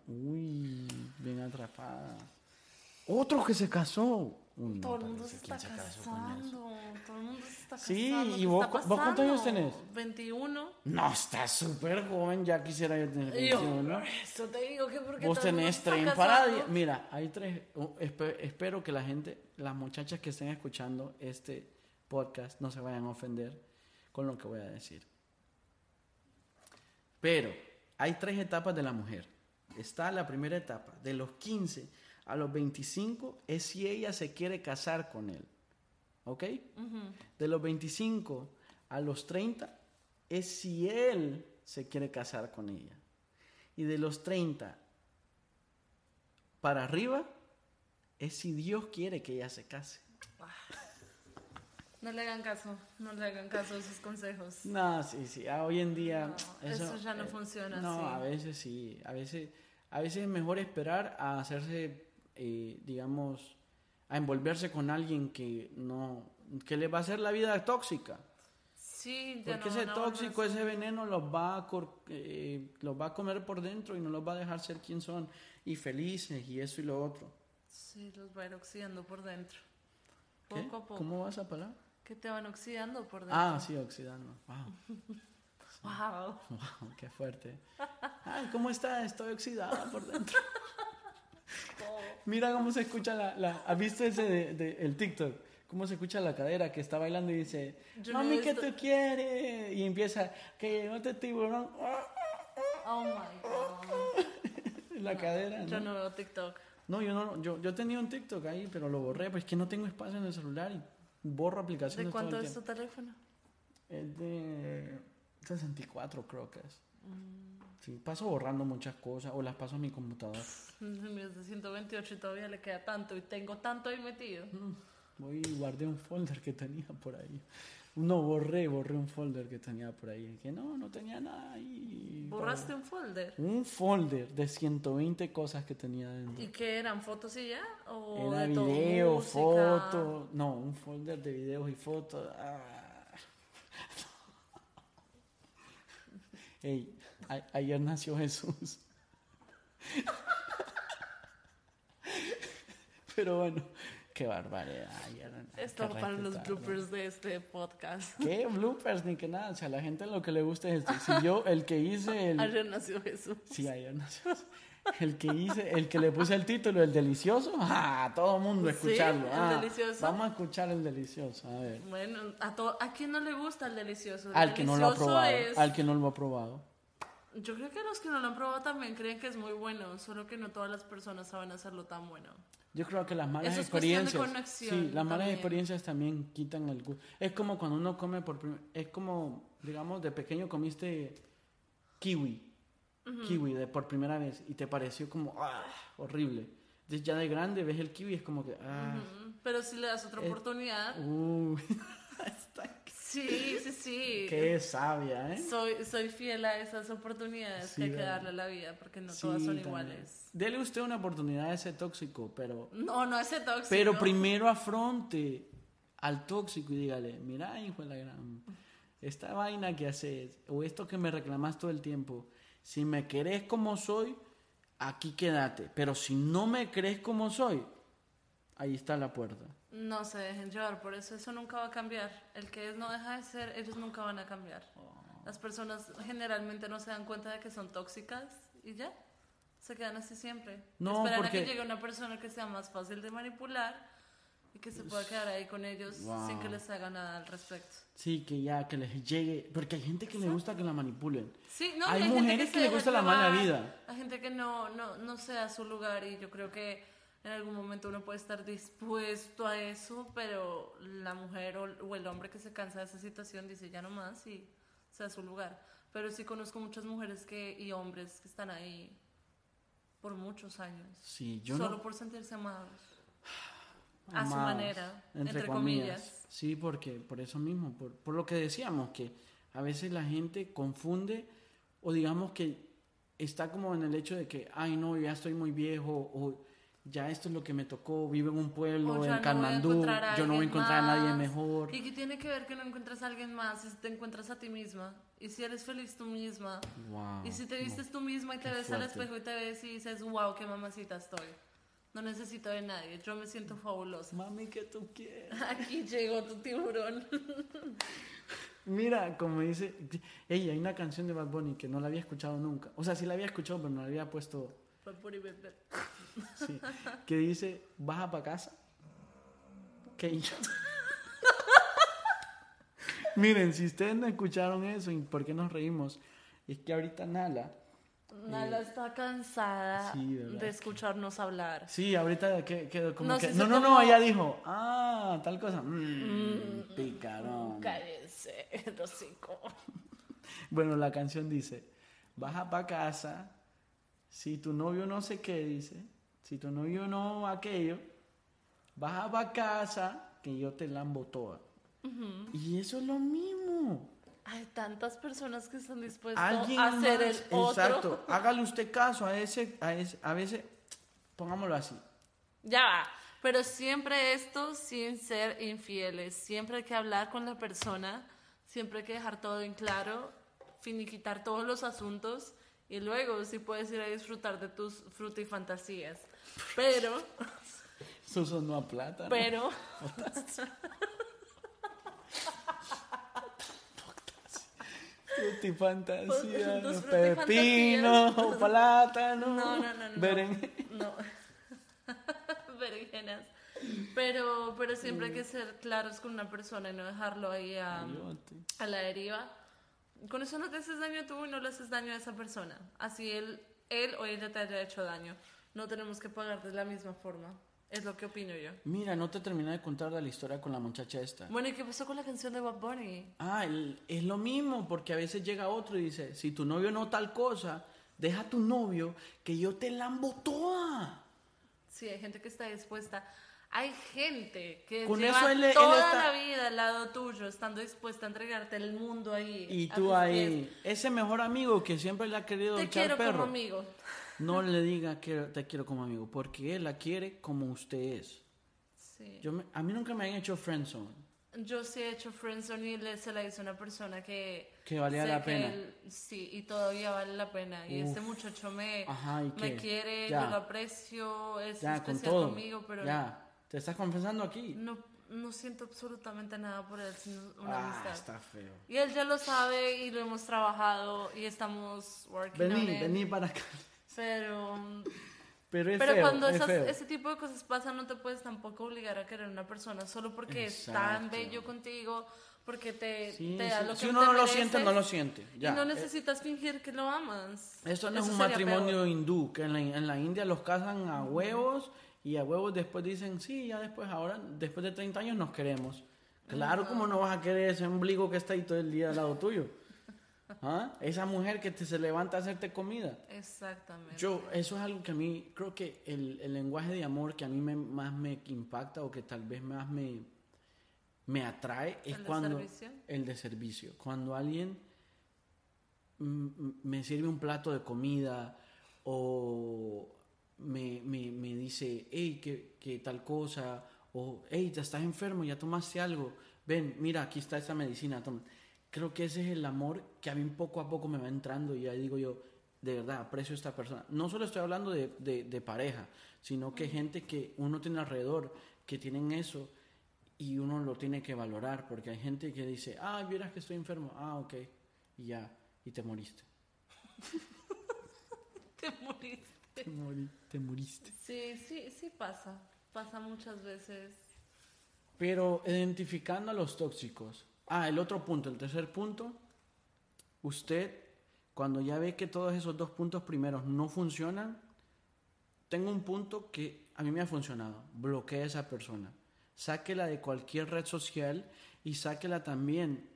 uy, bien atrapada. Otro que se casó. todo el mundo se está casando. Todo el mundo se está casando. Sí, ¿y vos, vos cuántos años tenés? 21. No, estás súper joven. Ya quisiera yo tener 21. Eso te digo que porque Vos tenés 30 para Mira, hay tres. espero que la gente, las muchachas que estén escuchando este podcast, no se vayan a ofender con lo que voy a decir. Pero hay tres etapas de la mujer está la primera etapa. De los 15 a los 25 es si ella se quiere casar con él. ¿Ok? De los 25 a los 30 es si él se quiere casar con ella. Y de los 30 para arriba es si Dios quiere que ella se case. No le hagan caso, no le hagan caso a sus consejos. No, sí, sí, ah, hoy en día... eso, ya no eh, funciona no, a veces sí, a veces a veces es mejor esperar a hacerse, eh, digamos, a envolverse con alguien que no, que le va a hacer la vida tóxica. Sí, Porque ese tóxico, ese veneno los va, a eh, los va a comer por dentro y no los va a dejar ser quien son y felices y eso y lo otro. Sí, los va a ir oxidando por dentro. Poco a poco. ¿Cómo vas a parar? Que te van oxidando por dentro. Ah, sí, oxidando. Wow. Wow. wow. qué fuerte. Ay, ¿cómo está? Estoy oxidada por dentro. Mira cómo se escucha la, la ¿Has visto ese de, el TikTok? Cómo se escucha la cadera que está bailando y dice, mami, ¿qué tú quieres? Y empieza, que no te tiburón. Oh my God. la cadera. ¿no? Yo no veo TikTok. No, yo no, yo, yo tenía un TikTok ahí, pero lo borré, pues es que no tengo espacio en el celular y borro aplicaciones. ¿De cuánto es tu teléfono? Es de 64 creo que es. Mm. Sí, paso borrando muchas cosas o las paso a mi computadora. Es de 128 y todavía le queda tanto y tengo tanto ahí metido. Mm, voy y guardé un folder que tenía por ahí. No, borré, borré un folder que tenía por ahí. Que no, no tenía nada ahí. ¿Borraste un folder? Un folder de 120 cosas que tenía dentro. ¿Y qué eran? ¿Fotos y ya? ¿O Era video, fotos. No, un folder de videos y fotos. Ah. Hey, ayer nació Jesús. Pero bueno, qué barbaridad. Esto para los bloopers de este podcast. ¿Qué bloopers? Ni que nada. O sea, a la gente lo que le gusta es esto. Si yo, el que hice. El... Ayer nació Jesús. Sí, ayer nació Jesús. El que hice, el que le puse el título, el delicioso, ah, todo mundo escucharlo. ¿Sí? ¿El ah, delicioso? Vamos a escuchar el delicioso, a ver. Bueno, ¿a, ¿a quién no le gusta el delicioso? al que no lo ha probado. Al que no lo ha probado. Yo creo que los que no lo han probado también creen que es muy bueno, solo que no todas las personas saben hacerlo tan bueno. Yo creo que las malas experiencias. sí, las malas experiencias también quitan el gusto. Es como cuando uno come por primera es como, digamos, de pequeño comiste kiwi kiwi de por primera vez y te pareció como ah, horrible. Entonces ya de grande ves el kiwi es como que ah, Pero si le das otra oportunidad. Uh, sí, sí, sí. Qué sabia, ¿eh? Soy, soy fiel a esas oportunidades que hay que darle a la vida porque no todas son iguales. Dele usted una oportunidad a ese tóxico, pero... No, no a ese tóxico. Pero primero afronte al tóxico y dígale, mira, hijo de la gran... Esta vaina que haces, o esto que me reclamas todo el tiempo, si me querés como soy, aquí quédate. Pero si no me crees como soy, ahí está la puerta. No se dejen llevar, por eso eso nunca va a cambiar. El que es no deja de ser, ellos nunca van a cambiar. Oh. Las personas generalmente no se dan cuenta de que son tóxicas y ya. Se quedan así siempre. No, Esperan porque... a que llegue una persona que sea más fácil de manipular y que se pueda quedar ahí con ellos sin que les haga nada al respecto. Sí, que ya, que les llegue, porque hay gente que le gusta que la manipulen. Sí, no, hay, mujeres que, le gusta la mala vida. Hay gente que no, no, no sea su lugar y yo creo que en algún momento uno puede estar dispuesto a eso, pero la mujer o, el hombre que se cansa de esa situación dice ya no más y sea su lugar. Pero sí conozco muchas mujeres que, y hombres que están ahí por muchos años. Sí, yo solo por sentirse amados a su manera, entre, comillas. Sí, porque por eso mismo, por, por lo que decíamos, que a veces la gente confunde o digamos que está como en el hecho de que, ay no, ya estoy muy viejo o ya esto es lo que me tocó, vivo en un pueblo, en Kanmandú, yo no voy a encontrar a nadie mejor. Y que tiene que ver que no encuentras a alguien más, si te encuentras a ti misma, y si eres feliz tú misma, y si te vistes tú misma y te ves al espejo y te ves y dices, wow, qué mamacita estoy. No necesito de nadie, yo me siento fabulosa. Mami, que tú quieres. Aquí llegó tu tiburón. Mira, como dice, ella hay una canción de Bad Bunny que no la había escuchado nunca. O sea, sí la había escuchado, pero no la había puesto. Sí, que dice, baja para casa. Que Miren, si ustedes no escucharon eso, ¿y por qué nos reímos? Es que ahorita Nala Nala está cansada de escucharnos hablar. Sí, ahorita quedó como no, que... No, no, no, ella dijo, ah, tal cosa. Mmm, mm, picarón. Cállese, bueno, la canción dice, baja para casa, si tu novio no sé qué, dice, si tu novio no aquello, baja para casa, que yo te lambo toda. Y eso es lo mismo. Hay tantas personas que están dispuestas a hacer el otro. Exacto. Hágale usted caso a ese, a ese, a veces, pongámoslo así. Ya va. Pero siempre esto sin ser infieles. Siempre hay que hablar con la persona siempre hay que dejar todo en claro, finiquitar todos los asuntos y luego sí puedes ir a disfrutar de tus fantasías. Pero... Eso sonó a plata. Pero... Frutifantasía, pepino, plátano, no, no, no, no. berenjenas. Pero, pero siempre hay que ser claros con una persona y no dejarlo ahí a, a la deriva. Con eso no te haces daño tú y no le haces daño a esa persona. Así él, él o ella te haya hecho daño. No tenemos que pagar de la misma forma. Es lo que opino yo. Mira, no te terminé de contar la historia con la muchacha esta. Bueno, ¿y qué pasó con la canción de Bob Bunny? Ah, es lo mismo, porque a veces llega otro y dice, si tu novio no tal cosa, deja a tu novio que yo te lambo toda. Sí, hay gente que está dispuesta. Hay gente que Con lleva toda la vida al lado tuyo, estando dispuesta a entregarte el mundo ahí. Y tú ahí, ese mejor amigo que siempre le ha querido te echar quiero como amigo. No le diga que te quiero como amigo, porque él la quiere como usted es. Sí. Yo a mí nunca me han hecho friendzone. Yo sí he hecho friendzone y le, se la hizo una persona que... Que valía la pena. sí, y todavía vale la pena. Y este muchacho me, me quiere, yo lo aprecio, es especial conmigo, pero... Ya, ¿te estás confesando aquí? No, no siento absolutamente nada por él, sino una ah, amistad. está feo. Y él ya lo sabe y lo hemos trabajado y estamos working vení, Vení para acá. Pero... Pero, es Pero cuando ese tipo de cosas pasan, no te puedes tampoco obligar a querer a una persona solo porque es tan bello contigo, porque te, te da lo que Si uno no lo siente, no lo siente. Ya. Y no necesitas fingir que lo amas. Esto no es un matrimonio hindú, que en la, en la, India los casan a huevos y a huevos después dicen, sí, ya después, ahora, después de 30 años nos queremos. Claro, como no vas a querer ese ombligo que está ahí todo el día al lado tuyo? ¿Ah? Esa mujer que te, se levanta a hacerte comida. Exactamente. Yo, eso es algo que a mí, creo que el, el lenguaje de amor que a mí me, más me impacta o que tal vez más me, me atrae es ¿El cuando... De servicio? El de servicio. Cuando alguien me sirve un plato de comida o me, me, me dice, hey, ¿qué, ¿qué, tal cosa? O, hey, te estás enfermo, ya tomaste algo. Ven, mira, aquí está esa medicina, toma creo que ese es el amor que a mí poco a poco me va entrando y ya digo yo, de verdad, aprecio a esta persona. No solo estoy hablando de, de, pareja, sino que gente que uno tiene alrededor, que tienen eso y uno lo tiene que valorar, porque hay gente que dice, ah, vieras que estoy enfermo, ah, ok, y ya, y te moriste. te moriste. Te, te moriste. Sí, sí, sí pasa, pasa muchas veces. Pero identificando a los tóxicos, Ah, el otro punto, el tercer punto, usted cuando ya ve que todos esos dos puntos primeros no funcionan, tengo un punto que a mí me ha funcionado, bloquee a esa persona, sáquela de cualquier red social y sáquela también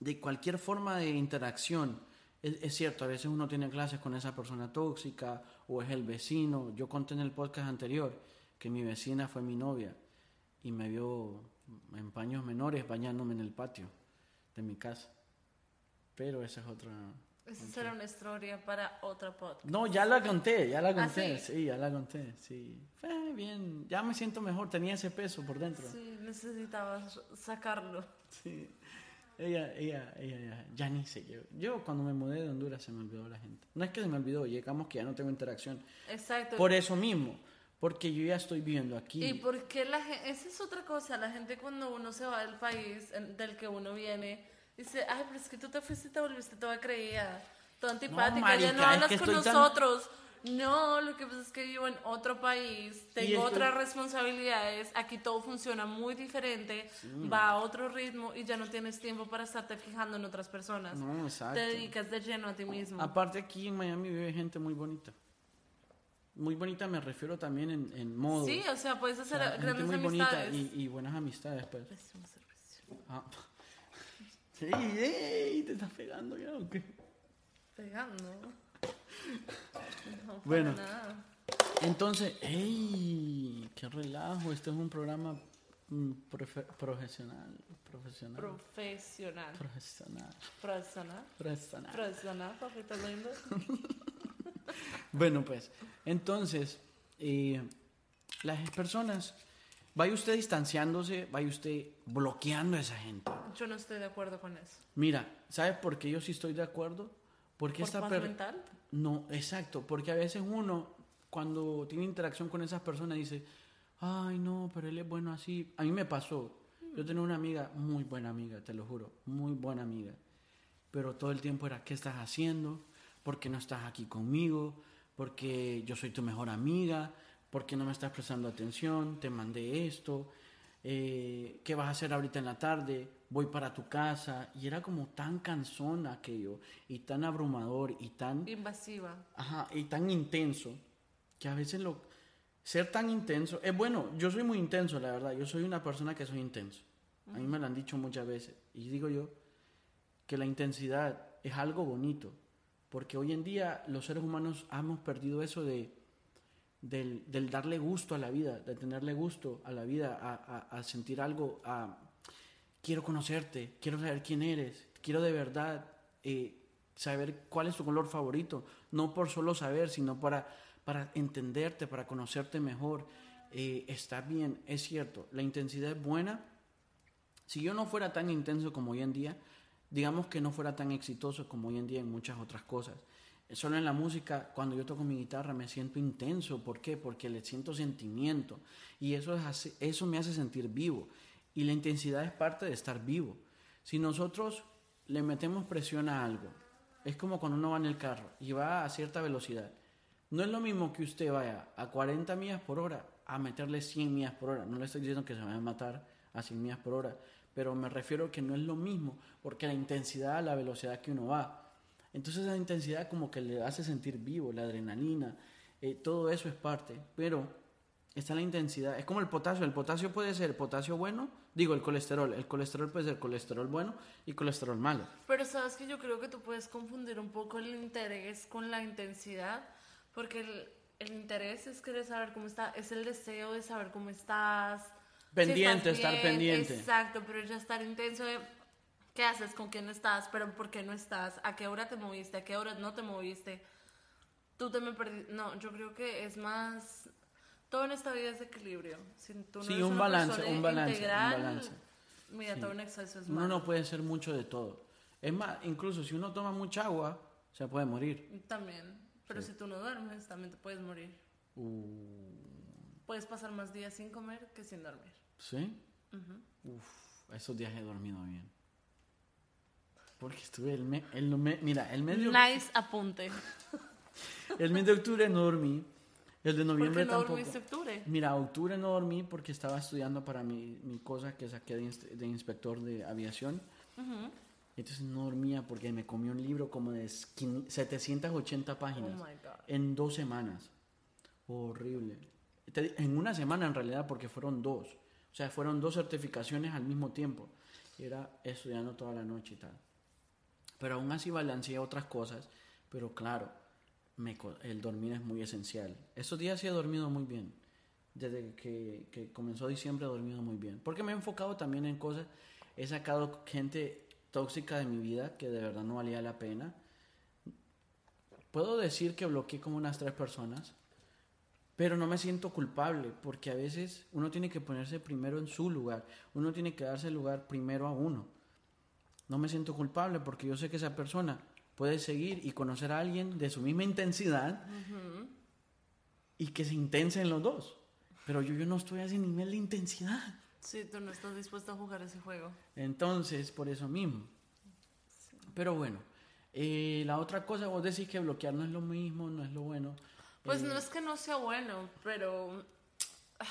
de cualquier forma de interacción. Es, es, cierto, a veces uno tiene clases con esa persona tóxica o es el vecino. Yo conté en el podcast anterior que mi vecina fue mi novia y me vio en paños menores bañándome en el patio de mi casa. Pero esa es otra... Esa será una historia para otra podcast. No, ya la conté, ya la ¿Ah, conté, sí? ya la conté, sí. Fue bien, ya me siento mejor, tenía ese peso por dentro. Sí, necesitabas sacarlo. Sí, ella, ella, ella, ya ni sé yo. Yo cuando me mudé de Honduras se me olvidó la gente. No es que se me olvidó, llegamos que ya no tengo interacción. Exacto. Por eso mismo porque yo ya estoy viviendo aquí. Y porque la gente, esa es otra cosa, la gente cuando uno se va del país del que uno viene, dice, ay, pero es que tú te fuiste y te volviste toda creída, toda antipática, ya no hablas con nosotros. No, lo que pasa es que vivo en otro país, tengo otras responsabilidades, aquí todo funciona muy diferente, va a otro ritmo y ya no tienes tiempo para estarte fijando en otras personas. No, exacto. Te dedicas de lleno a ti mismo. Aparte aquí en Miami vive gente muy bonita muy bonita me refiero también en, en modo. Sí, o sea, puedes hacer grandes muy amistades. bonita y, y, buenas amistades, pues. Ah. Sí, te estás pegando ya o qué? Pegando. No, bueno, nada. entonces, ey, qué relajo, esto es un programa mm, profesional, profesional. Profesional. Profesional. Profesional. Profesional. Profesional, papito lindo. bueno, pues, entonces, eh, las personas vaya usted distanciándose, vaya usted bloqueando a esa gente. Yo no estoy de acuerdo con eso. Mira, ¿sabes por qué yo sí estoy de acuerdo? Porque ¿Por esta paz mental? No, exacto, porque a veces uno cuando tiene interacción con esas personas dice, ay no, pero él es bueno así. A mí me pasó. Yo tenía una amiga, muy buena amiga, te lo juro, muy buena amiga. Pero todo el tiempo era, ¿qué estás haciendo? ¿Por qué no estás aquí conmigo? Porque yo soy tu mejor amiga. ¿Por qué no me estás prestando atención? Te mandé esto. Eh, ¿Qué vas a hacer ahorita en la tarde? Voy para tu casa. Y era como tan cansón aquello, y tan abrumador, y tan Invasiva. Ajá, y tan intenso, que a veces lo... Ser tan intenso, es bueno, yo soy muy intenso, la verdad, yo soy una persona que soy intenso. A mí me lo han dicho muchas veces. Y digo yo que la intensidad es algo bonito, porque hoy en día los seres humanos hemos perdido eso de, del, del darle gusto a la vida, de tenerle gusto a la vida, a, a- a sentir algo, a quiero conocerte, quiero saber quién eres, quiero de verdad eh, saber cuál es tu color favorito, no por solo saber, sino para, para entenderte, para conocerte mejor. Eh, está bien, es cierto, la intensidad es buena. Si yo no fuera tan intenso como hoy en día, digamos que no fuera tan exitoso como hoy en día en muchas otras cosas. Solo en la música, cuando yo toco mi guitarra, me siento intenso. ¿Por qué? Porque le siento sentimiento. Y eso, es así- eso me hace sentir vivo. Y la intensidad es parte de estar vivo. Si nosotros le metemos presión a algo, es como cuando uno va en el carro y va a cierta velocidad. No es lo mismo que usted vaya a 40 millas por hora a meterle 100 millas por hora. No le estoy diciendo que se vaya a matar a 100 millas por hora, pero me refiero que no es lo mismo, porque la intensidad, la velocidad que uno va. Entonces la intensidad como que le hace sentir vivo, la adrenalina, eh, todo eso es parte, pero está la intensidad. Es como el potasio, el potasio puede ser potasio bueno, digo el colesterol, el colesterol puede ser colesterol bueno y colesterol malo. Pero sabes que yo creo que tú puedes confundir un poco el interés con la intensidad, porque el, el interés es querer saber cómo está, es el deseo de saber cómo estás. si Pendiente, estar pendiente. Exacto, pero ya estar intenso de qué haces, con quién estás, pero por qué no estás, a qué hora te moviste, a qué hora no te moviste. Tú te me perdiste. No, yo creo que es más. Todo en esta vida es equilibrio. Si tú no Sí, eres un una balance, un balance, un integral, balance. Mira, todo en exceso es Uno malo. no puede ser mucho de todo. Es más, incluso si uno toma mucha agua, se puede morir. También. Pero si tú no duermes, también te puedes morir. Puedes pasar más días sin comer que sin dormir. ¿Sí? Uf, esos días he dormido bien. Porque estuve el mes, el me- mira, el mes, de, Nice apunte. el mes de octubre no dormí, el de ¿Por noviembre qué no tampoco. dormiste octubre? Mira, octubre no dormí porque estaba estudiando para mi, mi cosa que saqué de, inst- de inspector de aviación. Entonces no dormía porque me comí un libro como de esquin- 780 páginas Oh my God. en dos semanas. Horrible. En una semana en realidad porque fueron dos. O sea, fueron dos certificaciones al mismo tiempo. Era estudiando toda la noche y tal. Pero aún así balanceé otras cosas. Pero claro, el dormir es muy esencial. Estos días sí he dormido muy bien. Desde que, que comenzó diciembre he dormido muy bien. Porque me he enfocado también en cosas. He sacado gente tóxica de mi vida que de verdad no valía la pena. Puedo decir que bloqueé como unas tres personas. Pero no me siento culpable porque a veces uno tiene que ponerse primero en su lugar. Uno tiene que darse el lugar primero a uno. No me siento culpable porque yo sé que esa persona puede seguir y conocer a alguien de su misma intensidad y que se intensen los dos. Pero yo, yo no estoy a ese nivel de intensidad. Sí, tú no estás dispuesto a jugar ese juego. Entonces, por eso mismo. Pero bueno, eh, la otra cosa, vos decís que bloquear no es lo mismo, no es lo bueno. Pues Eh, no es que no sea bueno, pero ah,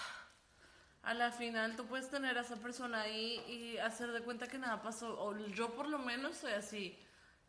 a la final tú puedes tener a esa persona ahí y hacer de cuenta que nada pasó. O yo por lo menos soy así.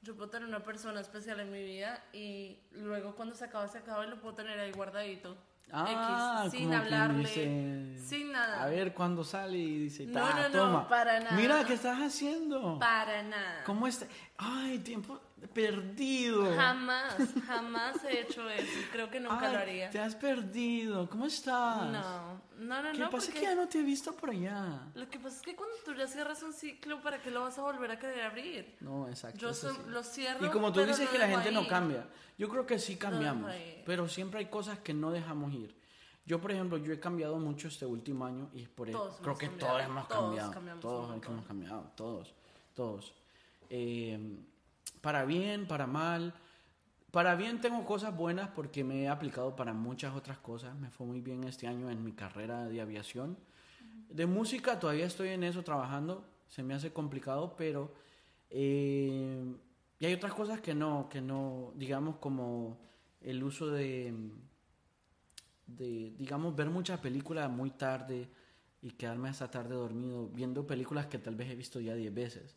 Yo puedo tener una persona especial en mi vida y luego cuando se acaba, se acaba y lo puedo tener ahí guardadito. Ah, X, sin hablarle, dice, sin nada. A ver cuando sale y dice, No, "Ta, no, no, toma. para nada. Mira, ¿qué estás haciendo? Para nada. ¿Cómo está? Ay, tiempo perdido. Jamás, jamás he hecho eso. Creo que nunca Ay, lo haría. Te has perdido. ¿Cómo estás? No, no, no, ¿Qué no. pasa? que ya no te he visto por allá. Lo que pasa es que cuando tú ya cierras un ciclo, ¿para qué lo vas a volver a querer abrir? No, exacto. Yo eso so- sí. lo cierro. Y como tú dices que la gente no cambia, yo creo que sí cambiamos, pero siempre hay cosas que no dejamos ir. Yo, por ejemplo, yo he cambiado mucho este último año y por eso creo que todos hemos cambiado. Todos hemos cambiado, todos, todos. Eh, para bien, para mal. Para bien tengo cosas buenas porque me he aplicado para muchas otras cosas. Me fue muy bien este año en mi carrera de aviación. De música todavía estoy en eso trabajando. Se me hace complicado, pero... Eh, y hay otras cosas que no, que no, digamos como el uso de, de digamos, ver muchas películas muy tarde y quedarme hasta tarde dormido viendo películas que tal vez he visto ya 10 veces.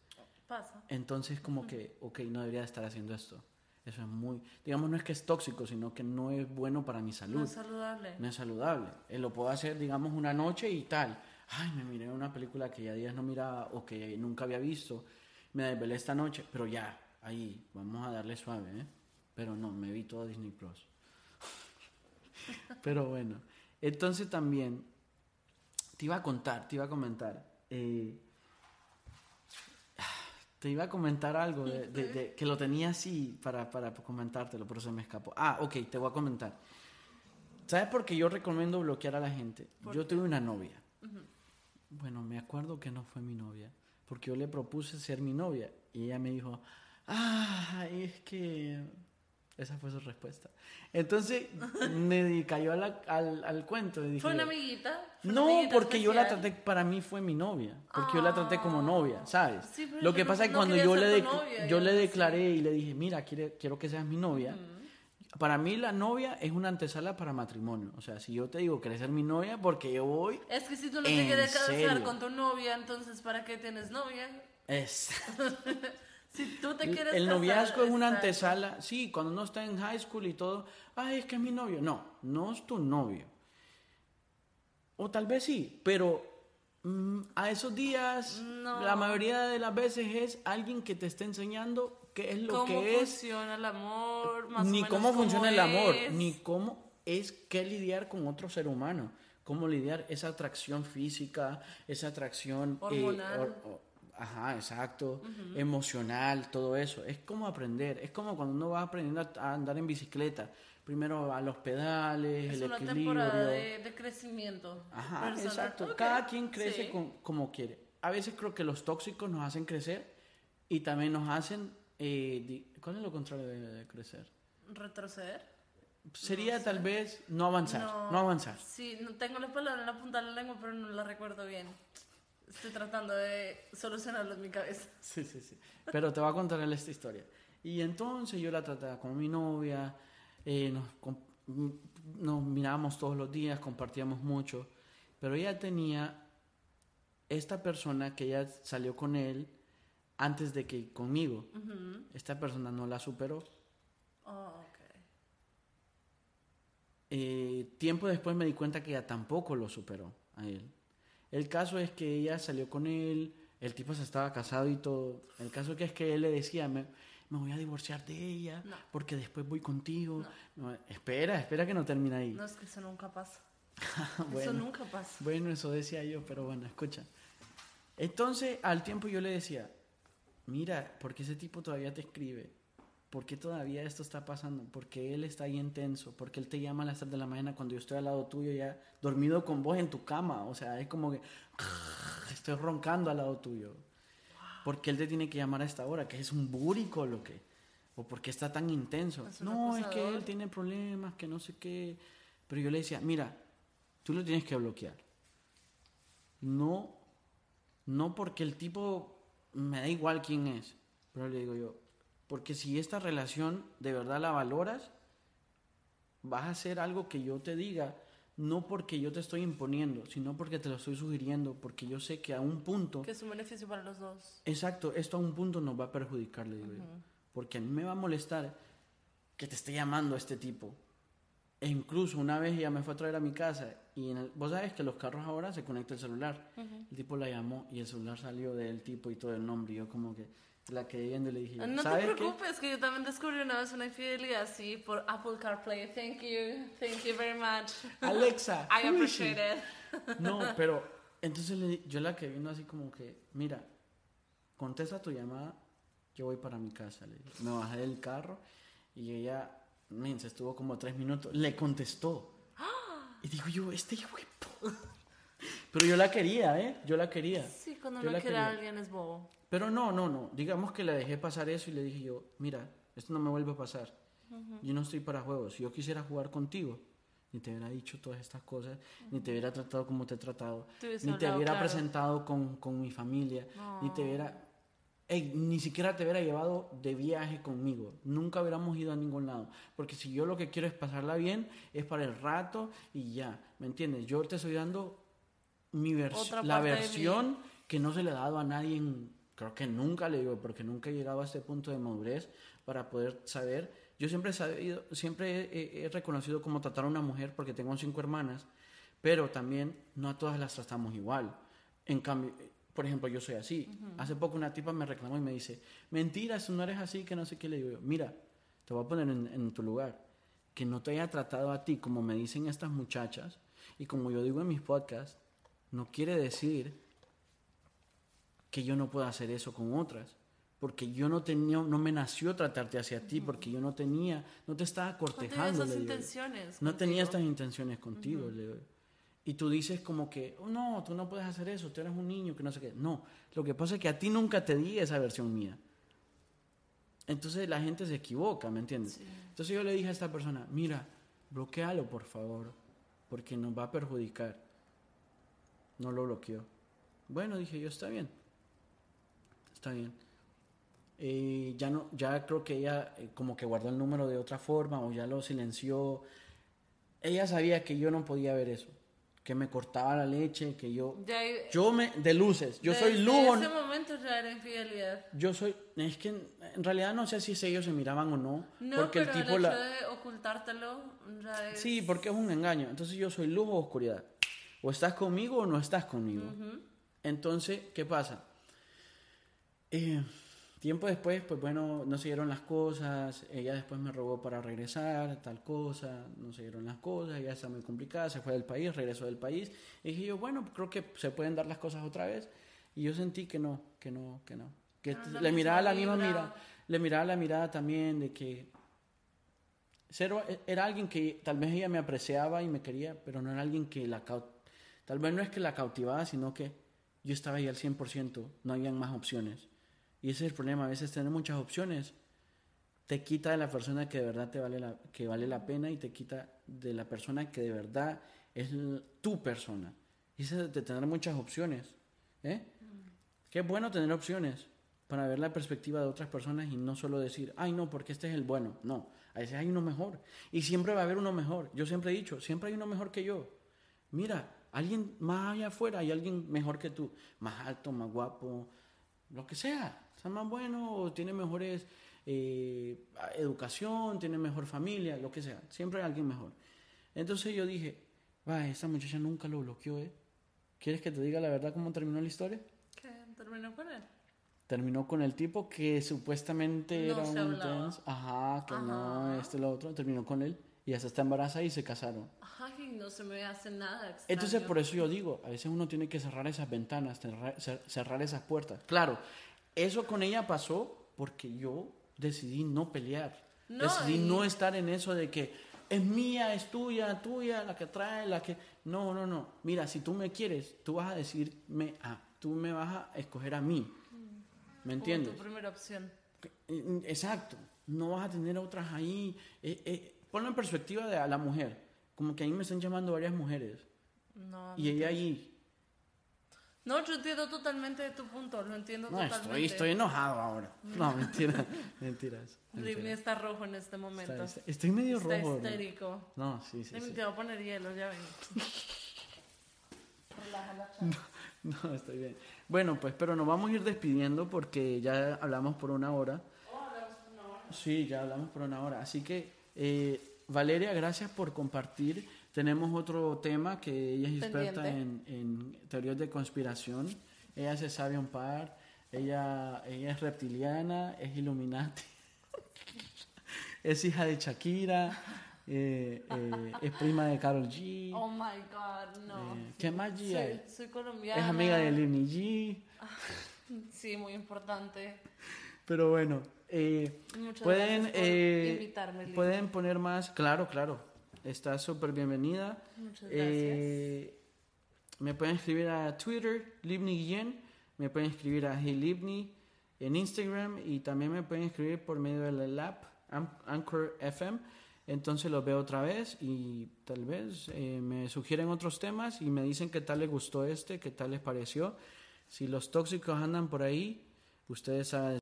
Pasa. Entonces como que, ok, no debería estar haciendo esto. Eso es muy, digamos, no es que es tóxico, sino que no es bueno para mi salud. No es saludable. No es saludable. Eh, lo puedo hacer, digamos, una noche y tal. Ay, me miré una película que ya días no miraba o que nunca había visto. Me desvelé esta noche, pero ya, ahí, vamos a darle suave, ¿eh? Pero no, me vi todo Disney Plus. pero bueno, entonces también te iba a contar, te iba a comentar. Eh, te iba a comentar algo de, que lo tenía así para, para comentártelo, pero se me escapó. Ah, ok, te voy a comentar. ¿Sabes por qué yo recomiendo bloquear a la gente? Yo tuve una novia. Bueno, me acuerdo que no fue mi novia, porque yo le propuse ser mi novia y ella me dijo, ah, es que... Esa fue su respuesta. Entonces me cayó al, al, cuento. Y dije, ¿Fue una amiguita? No, porque yo la traté, para mí fue mi novia. Porque yo la traté como novia, ¿sabes? Lo que pasa es que cuando yo, le, yo le declaré y le dije, mira, quiero, quiero que seas mi novia. Para mí la novia es una antesala para matrimonio. O sea, si yo te digo, ¿quieres ser mi novia? Porque yo voy... Es que si tú no te quieres casar con tu novia, entonces ¿para qué tienes novia? Es... Si tú te quieres El noviazgo es una antesala. Sí, cuando uno está en high school y todo, ay, es que es mi novio. No, no es tu novio. O tal vez sí, pero mm, a esos días, la mayoría de las veces es alguien que te está enseñando qué es lo que es. Cómo funciona el amor, más Ni o menos cómo funciona el amor, ni cómo es que lidiar con otro ser humano. Cómo lidiar esa atracción física, esa atracción eh, hormonal. Ajá, exacto. Emocional, todo eso. Es como aprender. Es como cuando uno va aprendiendo a andar en bicicleta. Primero a los pedales, el equilibrio. Es una temporada de, crecimiento. Ajá, exacto. Cada quien crece como quiere. A veces creo que los tóxicos nos hacen crecer y también nos hacen... Eh, ¿Cuál es lo contrario de, crecer? Retroceder. Sería tal vez no avanzar. No, avanzar. Sí, no tengo la palabra en la punta de la lengua, pero no la recuerdo bien. Estoy tratando de solucionarlo en mi cabeza. Sí, sí, sí. Pero te voy a contar esta historia. Y entonces yo la trataba como mi novia, eh, nos, nos mirábamos todos los días, compartíamos mucho, pero ella tenía esta persona que ella salió con él antes de que conmigo. Esta persona no la superó. Oh, okay. Eh, tiempo después me di cuenta que ella tampoco lo superó a él. El caso es que ella salió con él, el tipo se estaba casado y todo. El caso es que él le decía, me, me voy a divorciar de ella porque después voy contigo. espera, espera que no termine ahí. No, es que eso nunca pasa. eso nunca pasa. Bueno, eso decía yo, pero bueno, escucha. Entonces, al tiempo yo le decía, mira, porque ese tipo todavía te escribe? ¿por qué todavía esto está pasando? ¿Por qué él está ahí intenso? ¿Por qué él te llama a las 3 de la mañana cuando yo estoy al lado tuyo ya dormido con vos en tu cama? O sea, es como que estoy roncando al lado tuyo. ¿Por qué él te tiene que llamar a esta hora? ¿Que es un búrico lo que? ¿O por qué está tan intenso? no, es que él tiene problemas, que no sé qué. Pero yo le decía, mira, tú lo tienes que bloquear. No, no porque el tipo me da igual quién es. Pero le digo yo, porque si esta relación de verdad la valoras, vas a hacer algo que yo te diga, no porque yo te estoy imponiendo, sino porque te lo estoy sugiriendo, porque yo sé que a un punto... Que es un beneficio para los dos. Exacto, esto a un punto nos va a perjudicar, le digo yo. Porque a mí me va a molestar que te esté llamando a este tipo. E incluso una vez ella me fue a traer a mi casa y en vos sabes que los carros ahora se conecta el celular. El tipo la llamó y el celular salió del tipo y todo el nombre. Y yo como que la que viendo le dije, no te preocupes, que yo también descubrí una vez una infidelidad así por Apple CarPlay. Thank you, thank you very much. Alexa, I appreciate it. No, pero entonces le, yo la que vino así como que, mira, contesta tu llamada, yo voy para mi casa. Le dije. Me bajé del carro y ella, se estuvo como tres minutos, le contestó. Y digo yo, este hijo Pero yo la quería, ¿eh? Yo la quería. Sí, cuando no quiere a alguien es bobo. Pero no, no, no. Digamos que le dejé pasar eso y le dije yo, mira, esto no me vuelve a pasar. Yo no estoy para juegos. Si yo quisiera jugar contigo, ni te hubiera dicho todas estas cosas, ni te hubiera tratado como te he tratado, ni te hubiera presentado con, con, mi familia, ni te hubiera... ni siquiera te hubiera llevado de viaje conmigo. Nunca hubiéramos ido a ningún lado. Porque si yo lo que quiero es pasarla bien, es para el rato y ya. ¿Me entiendes? Yo te estoy dando mi la versión que no se le ha dado a nadie, creo que nunca le digo, porque nunca he llegado a este punto de madurez para poder saber yo siempre he sabido, siempre he, reconocido cómo tratar a una mujer porque tengo cinco hermanas, pero también no a todas las tratamos igual. En cambio, por ejemplo, yo soy así. Hace poco una tipa me reclamó y me dice, mentira, si no eres así, que no sé qué le digo. Mira, te voy a poner en, en tu lugar. Que no te haya tratado a ti como me dicen estas muchachas y como yo digo en mis podcasts, no quiere decir que yo no pueda hacer eso con otras porque yo no tenía, no me nació tratarte hacia ti, porque yo no tenía, no te estaba cortejando. No tenía intenciones. No tenía estas intenciones contigo, Y tú dices como que, oh, no, tú no puedes hacer eso, tú eres un niño, que no sé qué. No, lo que pasa es que a ti nunca te di esa versión mía. Entonces la gente se equivoca, ¿me entiendes? Entonces yo le dije a esta persona, mira, bloquealo por favor, porque nos va a perjudicar. No lo bloqueó. Bueno, dije yo, está bien. Está bien. Eh, ya no ya creo que ella eh, como que guardó el número de otra forma o ya lo silenció. Ella sabía que yo no podía ver eso que me cortaba la leche que yo yo me de luces yo soy lujo en ese momento ya era infidelidad. Yo soy es que en, realidad no sé si ellos se miraban o no, no porque el tipo la de ocultártelo sí porque es un engaño. Entonces yo soy luz o oscuridad. O estás conmigo o no estás conmigo. Entonces qué pasa eh, Tiempo después, pues bueno, no siguieron las cosas, ella después me rogó para regresar, tal cosa, no siguieron las cosas, ella está muy complicada, se fue del país, regresó del país, y dije yo, bueno, creo que se pueden dar las cosas otra vez, y yo sentí que no, que no, que no, que le miraba la misma mirada, le miraba la mirada también de que cero, era alguien que tal vez ella me apreciaba y me quería, pero no era alguien que la, tal vez no es que la cautivaba, sino que yo estaba ahí al 100%, no habían más opciones. Y ese es el problema, a veces tener muchas opciones te quita de la persona que de verdad te vale la, que vale la pena y te quita de la persona que de verdad es tu persona. Y ese de tener muchas opciones. ¿eh? Qué bueno tener opciones para ver la perspectiva de otras personas y no solo decir, ay no, porque este es el bueno. No, a veces hay uno mejor. Y siempre va a haber uno mejor. Yo siempre he dicho, siempre hay uno mejor que yo. Mira, alguien más allá afuera, hay alguien mejor que tú. Más alto, más guapo, lo que sea sea más bueno, tiene mejores eh, educación, tiene mejor familia, lo que sea. Siempre hay alguien mejor. Entonces yo dije, va, esta muchacha nunca lo bloqueó, ¿eh? ¿Quieres que te diga la verdad cómo terminó la historia? ¿Qué? ¿Terminó con él? Terminó con el tipo que supuestamente era un trans. Ajá, que no, este lo otro. Terminó con él y hasta está embarazada y se casaron. Ay, no se me hace nada Entonces, por eso yo digo, a veces uno tiene que cerrar esas ventanas, cerrar esas puertas. Claro, eso con ella pasó porque yo decidí no pelear. decidí no estar en eso de que es mía, es tuya, tuya, la que trae, la que... No, no, no. Mira, si tú me quieres, tú vas a decirme a, tú me vas a escoger a mí. ¿Me entiendes? tu primera opción. Exacto. No vas a tener otras ahí. Eh, eh, ponlo en perspectiva de a la mujer. Como que ahí me están llamando varias mujeres. No, y ella ahí no, yo entiendo totalmente de tu punto, lo entiendo no, totalmente. Estoy, estoy enojado ahora. No, mentira, mentiras. Rimi está rojo en este momento. estoy medio rojo. Está histérico. No, sí, sí. Te voy a poner hielo, ya ven. no, no, estoy bien. Bueno, pues, pero nos vamos a ir despidiendo porque ya hablamos por una hora. Oh, hablamos por una hora. Sí, ya hablamos por una hora. Así que, eh, Valeria, gracias por compartir tenemos otro tema que ella es experta en, teorías de conspiración. Ella se sabe un par. Ella, ella es reptiliana, es Illuminati, es hija de Shakira, eh, eh, es prima de Carol G. Oh my God, no. Eh, ¿Qué más G? Soy, colombiana. Es amiga de Lini G. Sí, muy importante. Pero bueno, pueden, pueden poner más, claro, claro, Está súper bienvenida. Muchas gracias. Eh, me pueden escribir a Twitter, Libni Guillén. Me pueden escribir a Hey Libni en Instagram y también me pueden escribir por medio de la app Anchor FM. Entonces lo veo otra vez y tal vez eh, me sugieren otros temas y me dicen qué tal les gustó este, qué tal les pareció. Si los tóxicos andan por ahí, ustedes saben